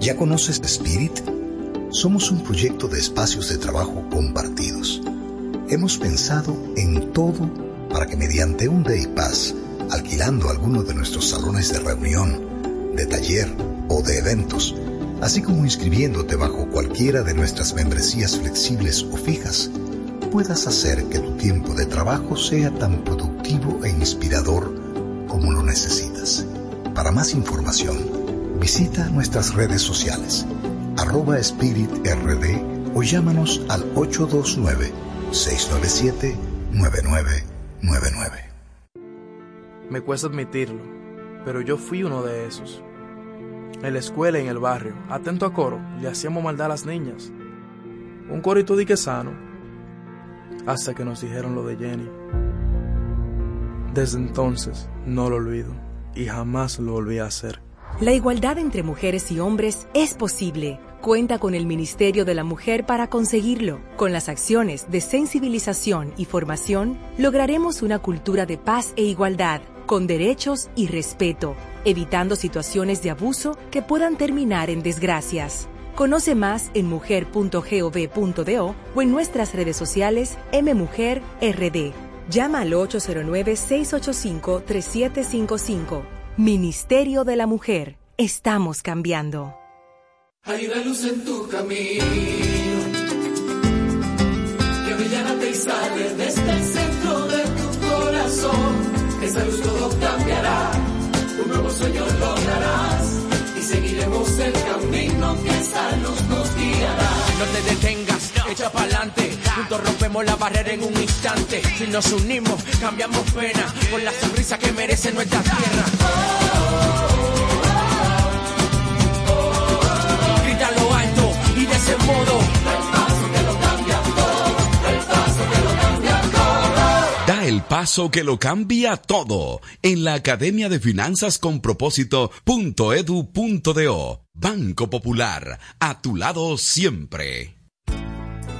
¿Ya conoces Spirit? Somos un proyecto de espacios de trabajo compartidos. Hemos pensado en todo para que mediante un Day Pass, alquilando alguno de nuestros salones de reunión, de taller o de eventos, así como inscribiéndote bajo cualquiera de nuestras membresías flexibles o fijas, puedas hacer que tu tiempo de trabajo sea tan productivo e inspirador como lo necesitas. Para más información, Visita nuestras redes sociales, arroba rd o llámanos al 829-697-9999. Me cuesta admitirlo, pero yo fui uno de esos. En la escuela y en el barrio, atento a coro, le hacíamos maldad a las niñas. Un corito que sano, hasta que nos dijeron lo de Jenny. Desde entonces no lo olvido y jamás lo volví a hacer. La igualdad entre mujeres y hombres es posible. Cuenta con el Ministerio de la Mujer para conseguirlo. Con las acciones de sensibilización y formación, lograremos una cultura de paz e igualdad, con derechos y respeto, evitando situaciones de abuso que puedan terminar en desgracias. Conoce más en mujer.gov.do o en nuestras redes sociales mmujerrd. Llama al 809-685-3755 Ministerio de la Mujer. Estamos cambiando. Hay una luz en tu camino que brilla y sale desde el centro de tu corazón. corazón. Esa luz todo cambiará, un nuevo sueño lograrás y seguiremos el camino que esa luz nos guiará. No te detengas, echa pa'lante. Juntos rompemos la barrera en un instante. Si nos unimos, cambiamos pena por la sonrisa que merece nuestra tierra. Grita lo alto y de ese modo. Da el paso que lo cambia todo en la Academia de Finanzas con Propósito.edu.do. Banco Popular, a tu lado siempre.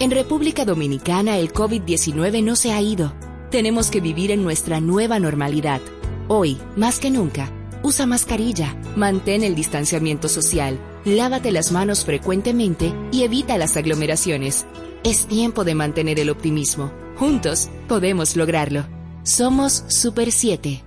En República Dominicana el COVID-19 no se ha ido. Tenemos que vivir en nuestra nueva normalidad. Hoy, más que nunca, usa mascarilla, mantén el distanciamiento social, lávate las manos frecuentemente y evita las aglomeraciones. Es tiempo de mantener el optimismo. Juntos podemos lograrlo. Somos Super 7.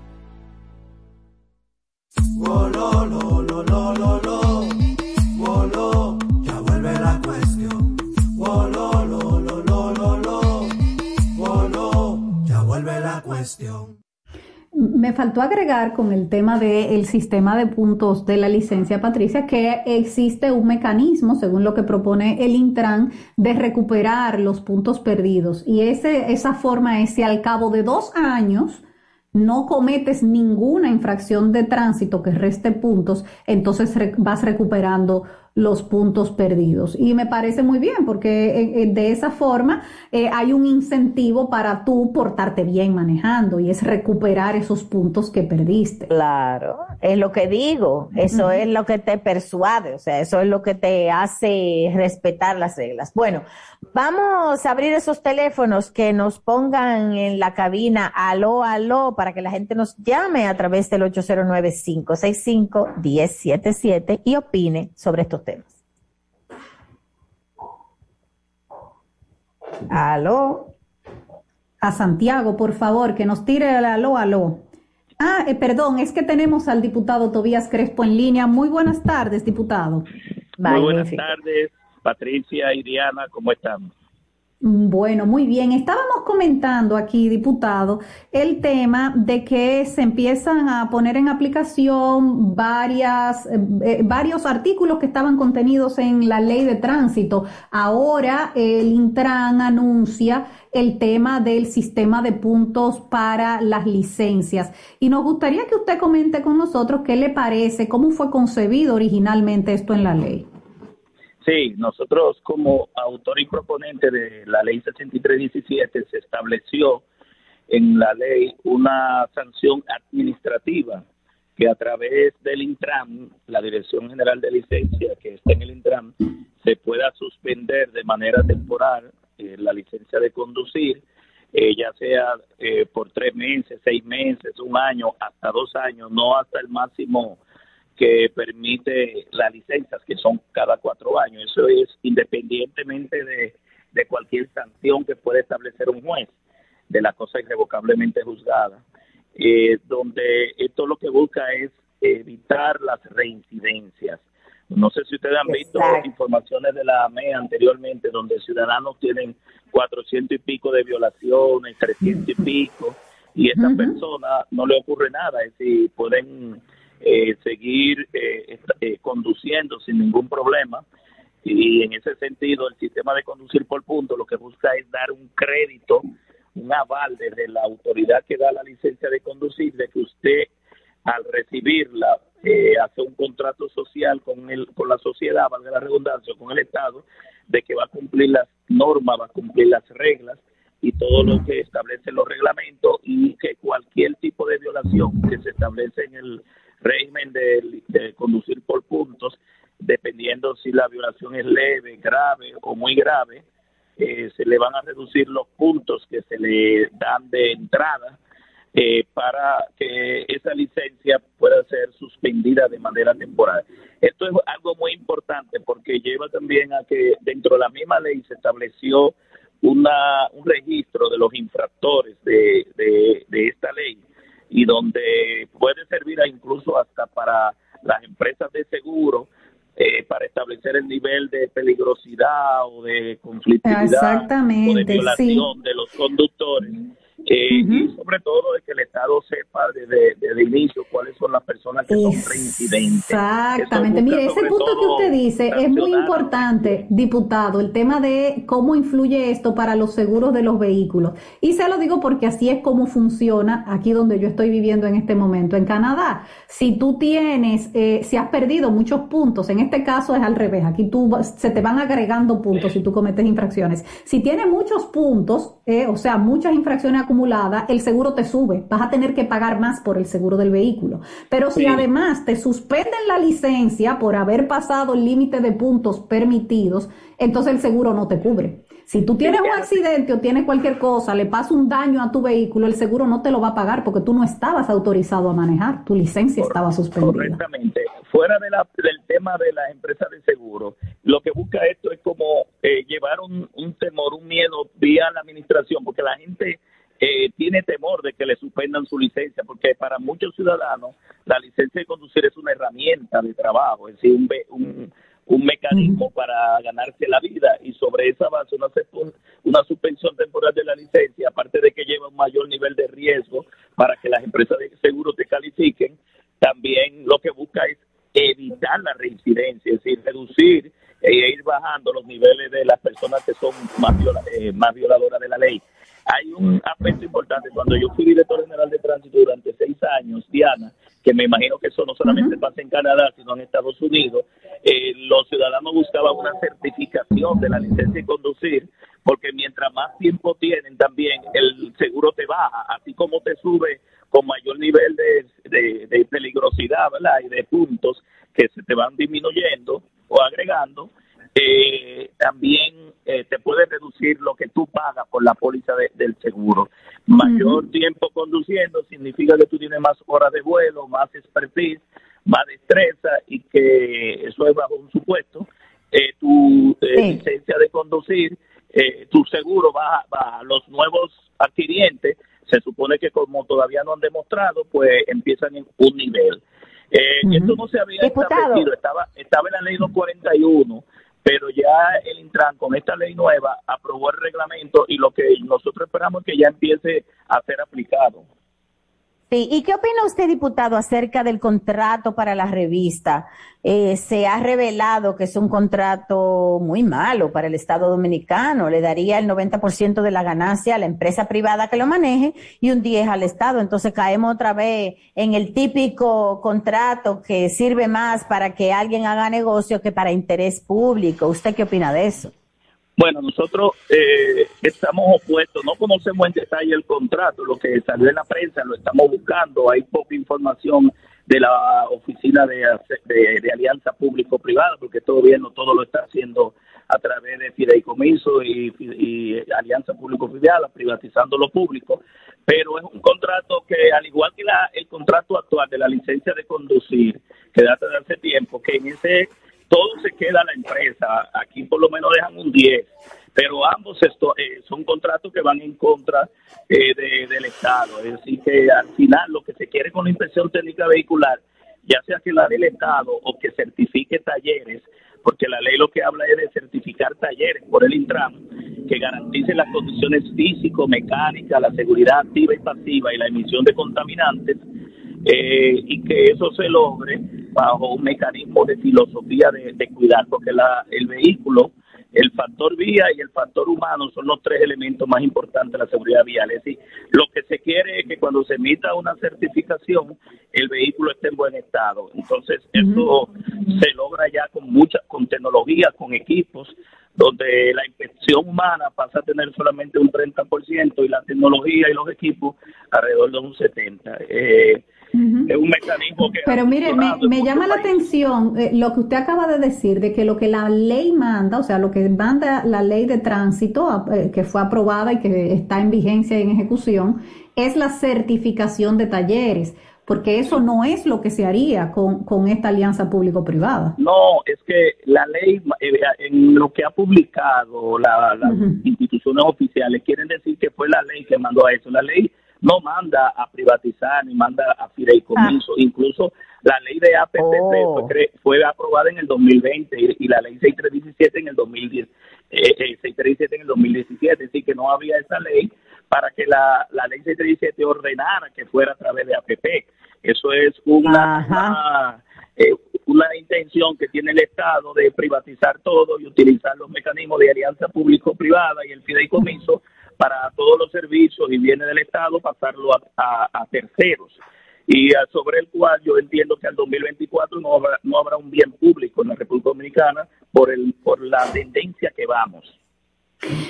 Me faltó agregar con el tema del sistema de puntos de la licencia, Patricia, que existe un mecanismo, según lo que propone el Intran, de recuperar los puntos perdidos. Y ese, esa forma es si al cabo de dos años no cometes ninguna infracción de tránsito que reste puntos, entonces vas recuperando los puntos perdidos. Y me parece muy bien porque eh, eh, de esa forma eh, hay un incentivo para tú portarte bien manejando y es recuperar esos puntos que perdiste. Claro, es lo que digo, eso es lo que te persuade, o sea, eso es lo que te hace respetar las reglas. Bueno, vamos a abrir esos teléfonos que nos pongan en la cabina aló, aló, para que la gente nos llame a través del 809-565-1077 y opine sobre estos temas. Aló. A Santiago, por favor, que nos tire el aló, aló. Ah, eh, perdón, es que tenemos al diputado Tobías Crespo en línea. Muy buenas tardes, diputado. Muy buenas tardes, Patricia y Diana, ¿cómo están? Bueno, muy bien. Estábamos comentando aquí, diputado, el tema de que se empiezan a poner en aplicación varias, eh, eh, varios artículos que estaban contenidos en la ley de tránsito. Ahora el Intran anuncia el tema del sistema de puntos para las licencias. Y nos gustaría que usted comente con nosotros qué le parece, cómo fue concebido originalmente esto en la ley. Sí, nosotros como autor y proponente de la ley 6317 se estableció en la ley una sanción administrativa que a través del Intram, la Dirección General de Licencia que está en el Intram, se pueda suspender de manera temporal eh, la licencia de conducir, eh, ya sea eh, por tres meses, seis meses, un año, hasta dos años, no hasta el máximo que permite las licencias, que son cada cuatro años. Eso es independientemente de, de cualquier sanción que pueda establecer un juez de la cosa irrevocablemente juzgada, eh, donde esto lo que busca es evitar las reincidencias. No sé si ustedes han visto Exacto. informaciones de la AME anteriormente, donde ciudadanos tienen 400 y pico de violaciones, 300 y pico, y a estas personas no le ocurre nada, es decir, pueden eh, seguir eh, eh, conduciendo sin ningún problema. Y en ese sentido, el sistema de conducir por punto lo que busca es dar un crédito, un aval desde la autoridad que da la licencia de conducir, de que usted al recibirla eh, hace un contrato social con el con la sociedad, valga la redundancia, con el Estado, de que va a cumplir las normas, va a cumplir las reglas y todo lo que establecen los reglamentos y que cualquier tipo de violación que se establece en el régimen de, conducir por puntos, dependiendo si la violación es leve, grave o muy grave, eh, se le van a reducir los puntos que se le dan de entrada eh, para que esa licencia pueda ser suspendida de manera temporal. Esto es algo muy importante porque lleva también a que dentro de la misma ley se estableció una, un registro de los infractores de, de esta ley y donde puede servir incluso hasta para las empresas de seguro eh, para establecer el nivel de peligrosidad o de conflictividad o de sí. violación de los conductores eh, y sobre todo de que el Estado sepa desde, desde el inicio cuáles son las personas que son reincidentes. Exactamente. Mire, ese punto que usted dice es muy importante, diputado, el tema de cómo influye esto para los seguros de los vehículos. Y se lo digo porque así es como funciona aquí donde yo estoy viviendo en este momento. En Canadá, si tú tienes, eh, si has perdido muchos puntos, en este caso es al revés, aquí tú se te van agregando puntos si tú cometes infracciones. Si tienes muchos puntos, eh, o sea, muchas infracciones acumuladas, el seguro te sube, vas a tener que pagar más por el seguro del vehículo. Pero si Sí. además te suspenden la licencia por haber pasado el límite de puntos permitidos, entonces el seguro no te cubre. Si tú tienes un accidente o tienes cualquier cosa, le pasa un daño a tu vehículo, el seguro no te lo va a pagar porque tú no estabas autorizado a manejar, tu licencia estaba suspendida. Correctamente. Fuera de la- del tema de las empresas de seguro, lo que busca esto es como eh, llevar un, un temor, un miedo vía la administración, porque la gente eh, tiene temor de que le suspendan su licencia, porque para muchos ciudadanos la licencia de conducir es una herramienta de trabajo, es decir, un, un, un mecanismo para ganarse la vida y sobre esa base una, una suspensión temporal de la licencia, aparte de que lleva un mayor nivel de riesgo para que las empresas de seguro te califiquen, también lo que busca es evitar la reincidencia, es decir, reducir e ir bajando los niveles de las personas que son más, viola- eh, más violadoras de la ley. Hay un aspecto importante. Cuando yo fui director general de tránsito durante seis años, Diana, que me imagino que eso no solamente pasa en Canadá, sino en Estados Unidos, eh, los ciudadanos buscaban una certificación de la licencia de conducir, porque mientras más tiempo tienen también, el seguro te baja, así como te sube con mayor nivel de, de- de peligrosidad ¿verdad? y de puntos que se te van disminuyendo o agregando, eh, también eh, te puede reducir lo que tú pagas por la póliza de- del seguro. Mayor tiempo conduciendo significa que tú tienes más horas de vuelo, más expertise, más destreza y que eso es bajo un supuesto. Eh, tu eh, Sí. licencia de conducir, eh, tu seguro baja, baja. Los nuevos adquirientes se supone que como todavía no han demostrado, pues empiezan en un nivel. Eh, Esto no se había Diputado. establecido, estaba, estaba en la ley 241, pero ya el Intran con esta ley nueva aprobó el reglamento y lo que nosotros esperamos es que ya empiece a ser aplicado. Sí, ¿y qué opina usted, diputado, acerca del contrato para la revista? Eh, se ha revelado que es un contrato muy malo para el Estado dominicano. Le daría el 90% de la ganancia a la empresa privada que lo maneje y un 10% al Estado. Entonces caemos otra vez en el típico contrato que sirve más para que alguien haga negocio que para interés público. ¿Usted qué opina de eso? Bueno, nosotros eh, estamos opuestos, no conocemos en detalle el contrato, lo que salió en la prensa lo estamos buscando, hay poca información de la oficina de, alianza público-privada, porque todo gobierno todo lo está haciendo a través de fideicomiso y, y alianza público-privada, privatizando lo público, pero es un contrato que, al igual que la- el contrato actual de la licencia de conducir, que data de hace tiempo, que en ese todo se queda a la empresa. Aquí por lo menos dejan un 10, pero ambos esto, eh, son contratos que van en contra eh, de- del Estado. Es decir, que al final lo que se quiere con la inspección técnica vehicular, ya sea que la del Estado o que certifique talleres, porque la ley lo que habla es de certificar talleres por el Intran, que garanticen las condiciones físico-mecánicas, la seguridad activa y pasiva y la emisión de contaminantes, eh, y que eso se logre bajo un mecanismo de filosofía de, de cuidar, porque la, el vehículo, el factor vía y el factor humano son los tres elementos más importantes de la seguridad vial. Es decir, lo que se quiere es que cuando se emita una certificación, el vehículo esté en buen estado. Entonces, eso se logra ya con mucha, con tecnología, con equipos, donde la inspección humana pasa a tener solamente un 30% y la tecnología y los equipos alrededor de un 70%. Eh, Es un mecanismo que... Pero mire, me, llama la atención eh, lo que usted acaba de decir, de que lo que la ley manda, o sea, lo que manda la ley de tránsito, a- eh, que fue aprobada y que está en vigencia y en ejecución, es la certificación de talleres, porque eso no es lo que se haría con, con esta alianza público-privada. No, es que la ley, eh, en lo que ha publicado la- las instituciones oficiales, quieren decir que fue la ley que mandó a eso. La ley no manda a privatizar ni manda a fideicomiso. Incluso la ley de APPP Oh. fue, cre- fue aprobada en el 2020 y, y la ley 6317 en el 2010, eh, eh, 6317 en el 2017. Es decir, que no había esa ley para que la, la ley 637 ordenara que fuera a través de APP. Eso es una, una, eh, una intención que tiene el Estado de privatizar todo y utilizar los mecanismos de alianza público-privada y el fideicomiso para todos los servicios y bienes del Estado pasarlo a, terceros. Y ah, sobre el cual yo entiendo que al 2024 no habrá, no habrá un bien público en la República Dominicana por, el, por la tendencia que vamos.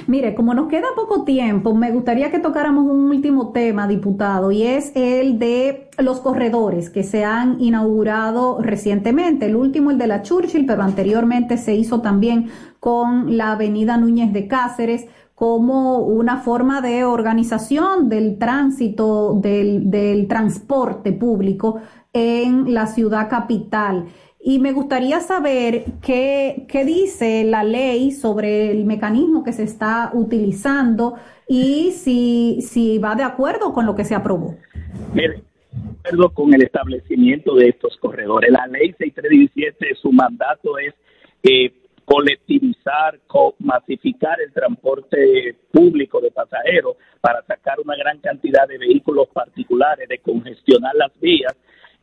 Mire, como nos queda poco tiempo, me gustaría que tocáramos un último tema, diputado, y es el de los corredores que se han inaugurado recientemente. El último, el de la Churchill, pero anteriormente se hizo también con la avenida Núñez de Cáceres como una forma de organización del tránsito, del, transporte público en la ciudad capital. Y me gustaría saber qué, qué dice la ley sobre el mecanismo que se está utilizando y si, si va de acuerdo con lo que se aprobó. Mire, de acuerdo con el establecimiento de estos corredores. La ley 6317, su mandato es eh, colectivizar, co- masificar el transporte público de pasajeros para sacar una gran cantidad de vehículos particulares, de congestionar las vías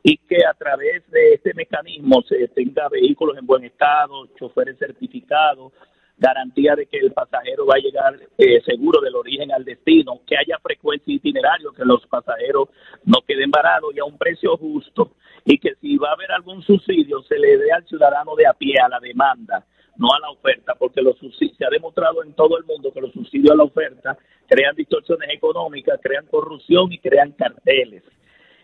y que a través de este mecanismo se tenga vehículos en buen estado, choferes certificados, garantía de que el pasajero va a llegar eh, seguro del origen al destino, que haya frecuencia itinerario, que los pasajeros no queden varados y a un precio justo y que si va a haber algún subsidio se le dé al ciudadano de a pie a la demanda, no a la oferta, porque los subsidios, se ha demostrado en todo el mundo que los subsidios a la oferta crean distorsiones económicas, crean corrupción y crean carteles.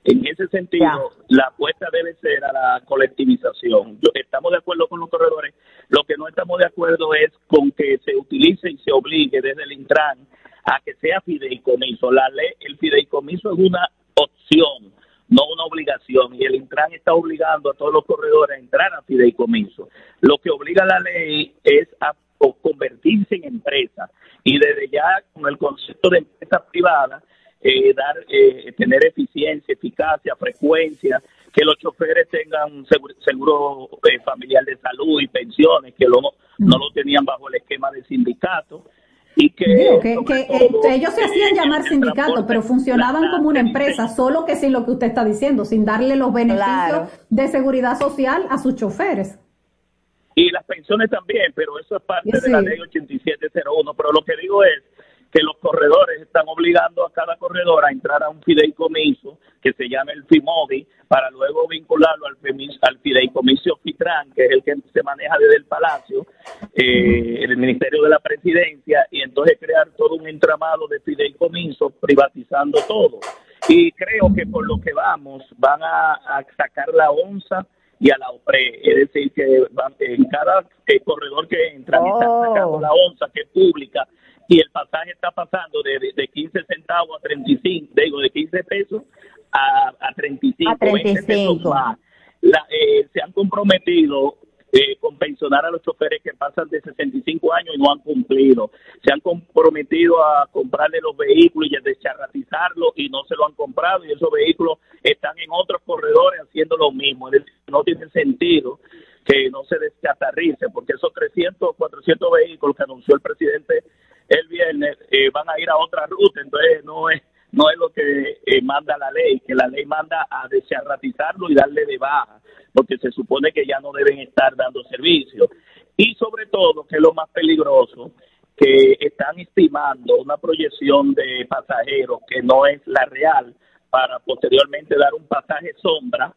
En ese sentido, la apuesta debe ser a la colectivización. Yo- estamos de acuerdo con los corredores. Lo que no estamos de acuerdo es con que se utilice y se obligue desde el Intran a que sea fideicomiso. La ley, el fideicomiso es una opción, no una obligación. Y el Intran está obligando a todos los corredores a entrar a fideicomiso. Lo que obliga la ley es a convertirse en empresa. Y desde ya, con el concepto de empresa privada, eh, dar, eh, tener eficiencia, eficacia, frecuencia, que los choferes tengan seguro, seguro, eh, familiar de salud y pensiones, que lo, no lo tenían bajo el esquema de sindicato. Y que, Digo, que, eh, todo, ellos se hacían llamar sindicato, pero funcionaban como una empresa, solo que sin lo que usted está diciendo, sin darle los beneficios Claro. de seguridad social a sus choferes. y las pensiones también, pero eso es parte Sí. de la ley 8701. Pero lo que digo es que los corredores están obligando a cada corredor a entrar a un fideicomiso que se llama el FIMODI para luego vincularlo al, fideicomiso FITRAN, que es el que se maneja desde el Palacio, eh, el Ministerio de la Presidencia, y entonces crear todo un entramado de fideicomisos privatizando todo. Y creo que por lo que vamos, van a, a sacar la onza y a la OPRE, es decir, que van- en cada eh, corredor que entran están sacando la onza que es pública y el pasaje está pasando de, de, de 15 centavos a 35, digo, de 15 pesos a, a 35, A 20 pesos 35. más. La- eh, se han comprometido eh, con pensionar a los choferes que pasan de 65 años y no han cumplido. Se han comprometido a comprarle los vehículos y a descharratizarlos y no se lo han comprado y esos vehículos están en otros corredores haciendo lo mismo. Es decir, no tiene sentido que no se deschatarrice porque esos 300 400 vehículos que anunció el presidente el viernes eh, van a ir a otra ruta, entonces no es no es lo que eh, manda la ley, que la ley manda a descharratizarlo y darle de baja, porque se supone que ya no deben estar dando servicio. Y sobre todo, que es lo más peligroso, que están estimando una proyección de pasajeros que no es la real para posteriormente dar un pasaje sombra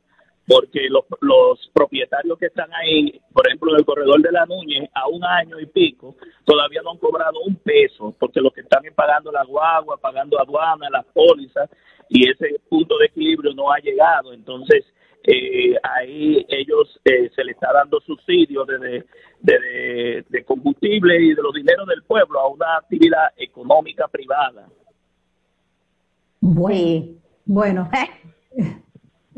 porque los, los propietarios que están ahí, por ejemplo, en el corredor de la Núñez, a un año y pico, todavía no han cobrado un peso, porque los que están es pagando la guagua, pagando aduana, las pólizas, y ese punto de equilibrio no ha llegado. Entonces, eh, ahí ellos eh, se le está dando subsidios de, de, de, de combustible y de los dineros del pueblo a una actividad económica privada. Bueno, bueno. [LAUGHS]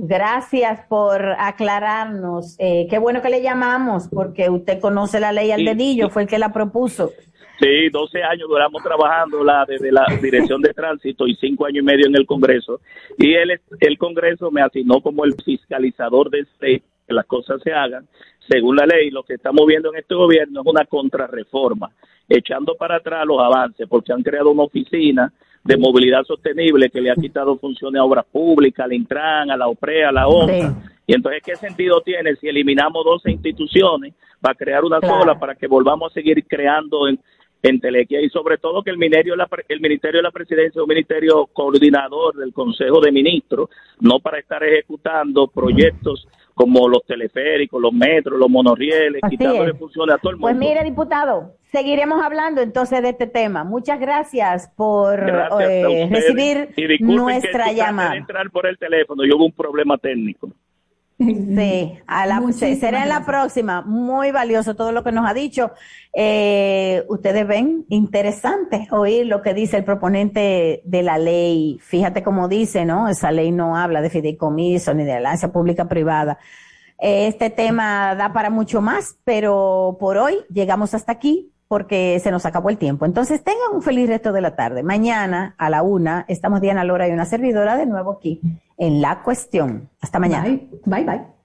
Gracias por aclararnos. Eh, qué bueno que le llamamos, porque usted conoce la ley al Sí, dedillo, fue el que la propuso. Sí, 12 años duramos trabajando la, desde la Dirección de Tránsito y cinco años y medio en el Congreso. Y el, el Congreso me asignó como el fiscalizador de este, que las cosas se hagan según la ley. Lo que estamos viendo en este gobierno es una contrarreforma, echando para atrás los avances, porque han creado una oficina de movilidad sostenible que le ha quitado funciones a obras públicas, al Intran, a la OPRE, a la ONCA. Y entonces, ¿qué sentido tiene si eliminamos 12 instituciones para crear una sola, para que volvamos a seguir creando en, en Telequia? Y sobre todo que el Ministerio, el Ministerio de la Presidencia es un ministerio coordinador del Consejo de Ministros, no para estar ejecutando proyectos como los teleféricos, los metros, los monorrieles, quitándole funciones a todo el Pues mundo. mire, diputado, seguiremos hablando entonces de este tema. Muchas gracias por Gracias eh, recibir Y nuestra que llamada. entrar por el teléfono, yo hubo un problema técnico. Sí, [LAUGHS] a la, se- será en la próxima. Muy valioso todo lo que nos ha dicho. Eh, ustedes ven, interesante oír lo que dice el proponente de la ley. Fíjate cómo dice, ¿no? Esa ley no habla de fideicomiso ni de alianza pública privada. Eh, Este tema da para mucho más, pero por hoy llegamos hasta aquí porque se nos acabó el tiempo. Entonces tengan un feliz resto de la tarde. Mañana a la una estamos Diana Lora y una servidora de nuevo aquí en La Cuestión. Hasta mañana. Bye, bye.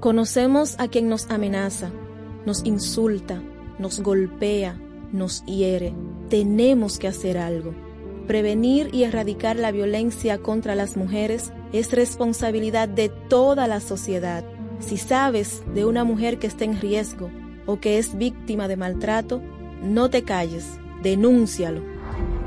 Conocemos a quien nos amenaza, nos insulta, nos golpea, nos hiere. Tenemos que hacer algo. Prevenir y erradicar la violencia contra las mujeres es responsabilidad de toda la sociedad. Si sabes de una mujer que está en riesgo o que es víctima de maltrato, no te calles, denúncialo.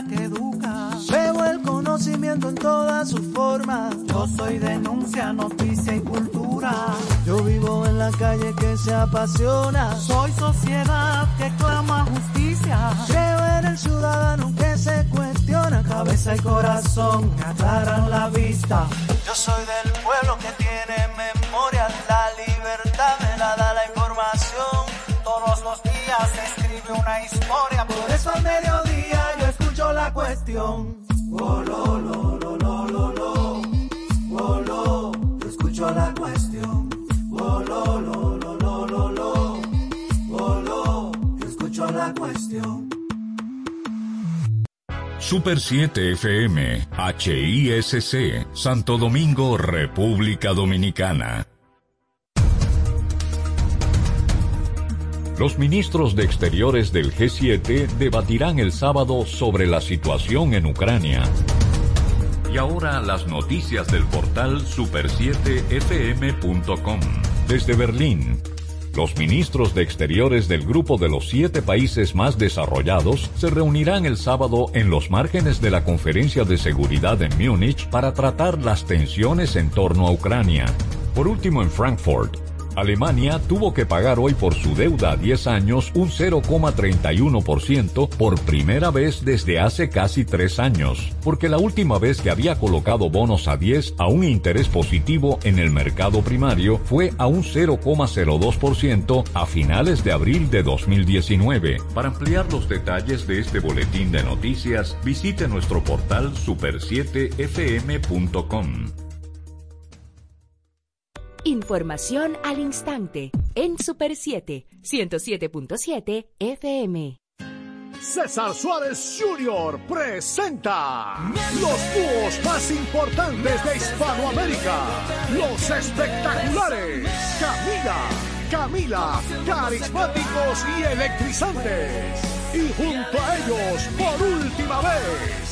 Que educa. Veo el conocimiento en todas sus formas. Yo soy denuncia, noticia y cultura. Yo vivo en la calle que se apasiona. Soy sociedad que clama justicia. Creo en el ciudadano que se cuestiona. Cabeza y corazón que aclaran la vista. Yo soy del pueblo que tiene memoria. La libertad me la da la información. Todos los días se escribe una historia. Por eso al mediodía cuestión. Oh, lo. Oh, escucho la cuestión. Oh, lo, escucho la cuestión. Super 7 FM, HISC, Santo Domingo, República Dominicana. Los ministros de Exteriores del G7 debatirán el sábado sobre la situación en Ucrania. Y ahora las noticias del portal super7fm.com. Desde Berlín, los ministros de Exteriores del grupo de los siete países más desarrollados se reunirán el sábado en los márgenes de la Conferencia de Seguridad en Múnich para tratar las tensiones en torno a Ucrania. Por último, en Frankfurt, Alemania tuvo que pagar hoy por su deuda a 10 años un 0,31% por primera vez desde hace casi tres años, porque la última vez que había colocado bonos a 10 a un interés positivo en el mercado primario fue a un 0,02% a finales de abril de 2019. Para ampliar los detalles de este boletín de noticias, visite nuestro portal super7fm.com. Información al instante en Super 7, 107.7 FM. César Suárez Jr. presenta los dúos más importantes de Hispanoamérica, los espectaculares Camila, Camila, carismáticos y electrizantes. Y junto a ellos, por última vez,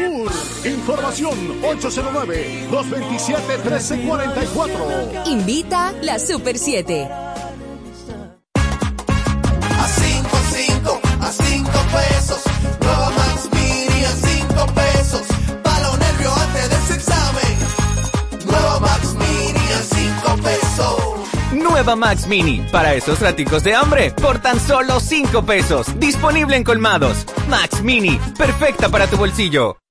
Información 809-227-1344. Invita la Super 7. A 5, 5, a 5 pesos. Nueva Max Mini a 5 pesos. Para los nervios antes de su examen. Nueva Max Mini a 5 pesos. Nueva Max Mini, para esos raticos de hambre, por tan solo 5 pesos. Disponible en colmados. Max Mini, perfecta para tu bolsillo.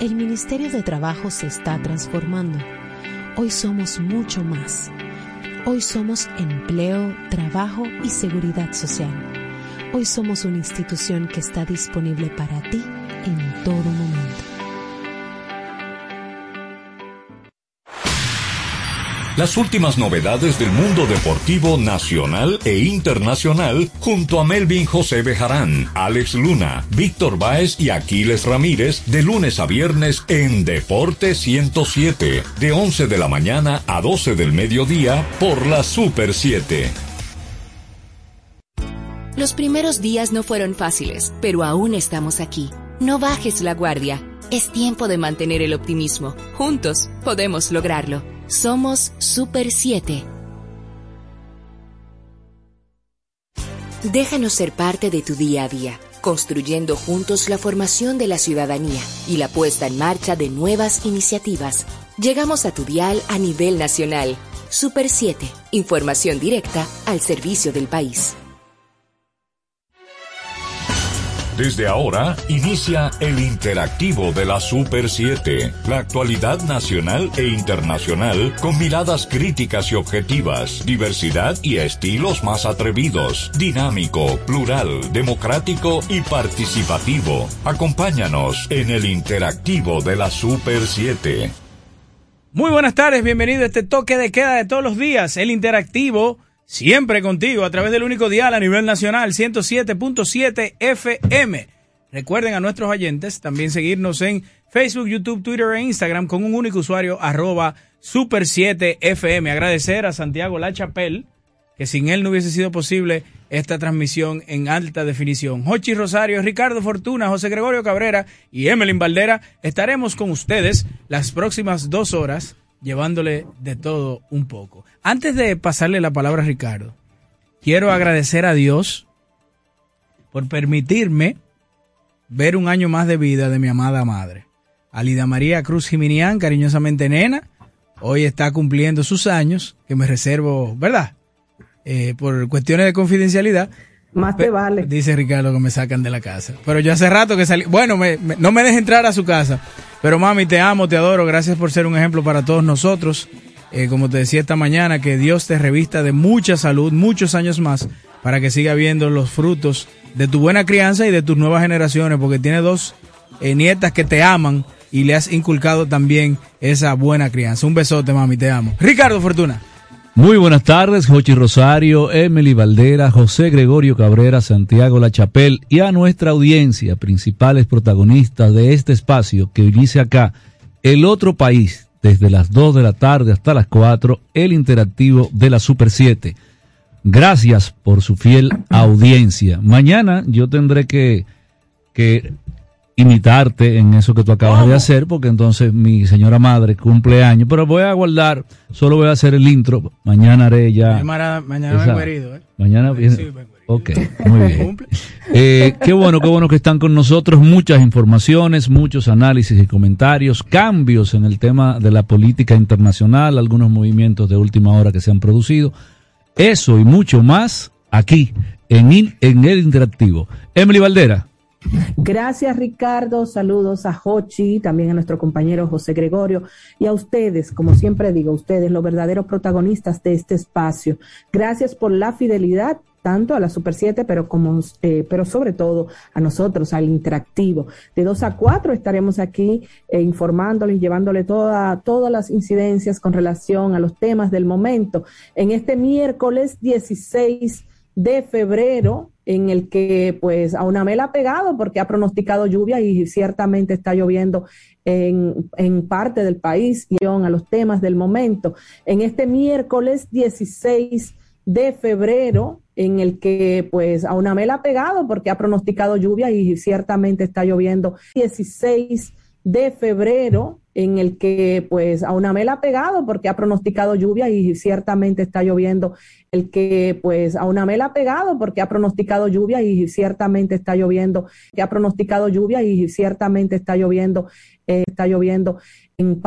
El Ministerio de Trabajo se está transformando. Hoy somos mucho más. Hoy somos empleo, trabajo y seguridad social. Hoy somos una institución que está disponible para ti en todo momento. Las últimas novedades del mundo deportivo nacional e internacional junto a Melvin José Bejarán, Alex Luna, Víctor Báez y Aquiles Ramírez de lunes a viernes en Deporte 107, de 11 de la mañana a 12 del mediodía por la Super 7. Los primeros días no fueron fáciles, pero aún estamos aquí. No bajes la guardia. Es tiempo de mantener el optimismo. Juntos podemos lograrlo. Somos Super 7. Déjanos ser parte de tu día a día, construyendo juntos la formación de la ciudadanía y la puesta en marcha de nuevas iniciativas. Llegamos a tu dial a nivel nacional. Super 7. Información directa al servicio del país. Desde ahora inicia el interactivo de la Super 7, la actualidad nacional e internacional con miradas críticas y objetivas, diversidad y estilos más atrevidos, dinámico, plural, democrático y participativo. Acompáñanos en el interactivo de la Super 7. Muy buenas tardes, bienvenido a este toque de queda de todos los días, el interactivo Siempre contigo a través del único dial a nivel nacional 107.7 FM. Recuerden a nuestros oyentes también seguirnos en Facebook, YouTube, Twitter e Instagram con un único usuario arroba super 7 FM. Agradecer a Santiago La Chapelle, que sin él no hubiese sido posible esta transmisión en alta definición. Jochi Rosario, Ricardo Fortuna, José Gregorio Cabrera y Emelyn Valdera estaremos con ustedes las próximas dos horas llevándole de todo un poco. Antes de pasarle la palabra a Ricardo, quiero agradecer a Dios por permitirme ver un año más de vida de mi amada madre. Alida María Cruz Jiminián, cariñosamente nena, hoy está cumpliendo sus años, que me reservo, ¿verdad? Eh, por cuestiones de confidencialidad. Más te vale. Dice Ricardo que me sacan de la casa. Pero yo hace rato que salí. Bueno, me- me- no me dejes entrar a su casa. Pero mami, te amo, te adoro. Gracias por ser un ejemplo para todos nosotros. Eh, como te decía esta mañana, que Dios te revista de mucha salud, muchos años más, para que siga viendo los frutos de tu buena crianza y de tus nuevas generaciones, porque tiene dos eh, nietas que te aman y le has inculcado también esa buena crianza. Un besote, mami, te amo. Ricardo Fortuna. Muy buenas tardes, Jochi Rosario, Emily Valdera, José Gregorio Cabrera, Santiago La Chapel y a nuestra audiencia, principales protagonistas de este espacio que inicia acá, El Otro País, desde las 2 de la tarde hasta las 4, el interactivo de la Super 7. Gracias por su fiel audiencia. Mañana yo tendré que, que imitarte en eso que tú acabas de hacer, porque entonces mi señora madre cumple años, pero voy a guardar, solo voy a hacer el intro, mañana haré ya. Mañana, mañana Esa- vengo ¿eh? Mañana viene. Sí, Ok, muy bien. Eh, qué bueno, qué bueno que están con nosotros. Muchas informaciones, muchos análisis y comentarios, cambios en el tema de la política internacional, algunos movimientos de última hora que se han producido. Eso y mucho más aquí en, en el interactivo. Emily Valdera. Gracias Ricardo, saludos a Jochi, también a nuestro compañero José Gregorio y a ustedes, como siempre digo, ustedes los verdaderos protagonistas de este espacio. Gracias por la fidelidad tanto a la Super 7, pero como eh, pero sobre todo a nosotros, al interactivo. De 2 a 4 estaremos aquí eh, informándoles llevándole toda, todas las incidencias con relación a los temas del momento. En este miércoles 16 de febrero, en el que pues a una mela ha pegado porque ha pronosticado lluvia y ciertamente está lloviendo en, en, parte del país y a los temas del momento. En este miércoles 16 de febrero, en el que pues a una mela ha pegado porque ha pronosticado lluvia y ciertamente está lloviendo 16 de febrero en el que pues a una mela ha pegado porque ha pronosticado lluvia y ciertamente está lloviendo, el que pues a una mela ha pegado porque ha pronosticado lluvia y ciertamente está lloviendo, que ha pronosticado lluvia y ciertamente está lloviendo, eh, está lloviendo. En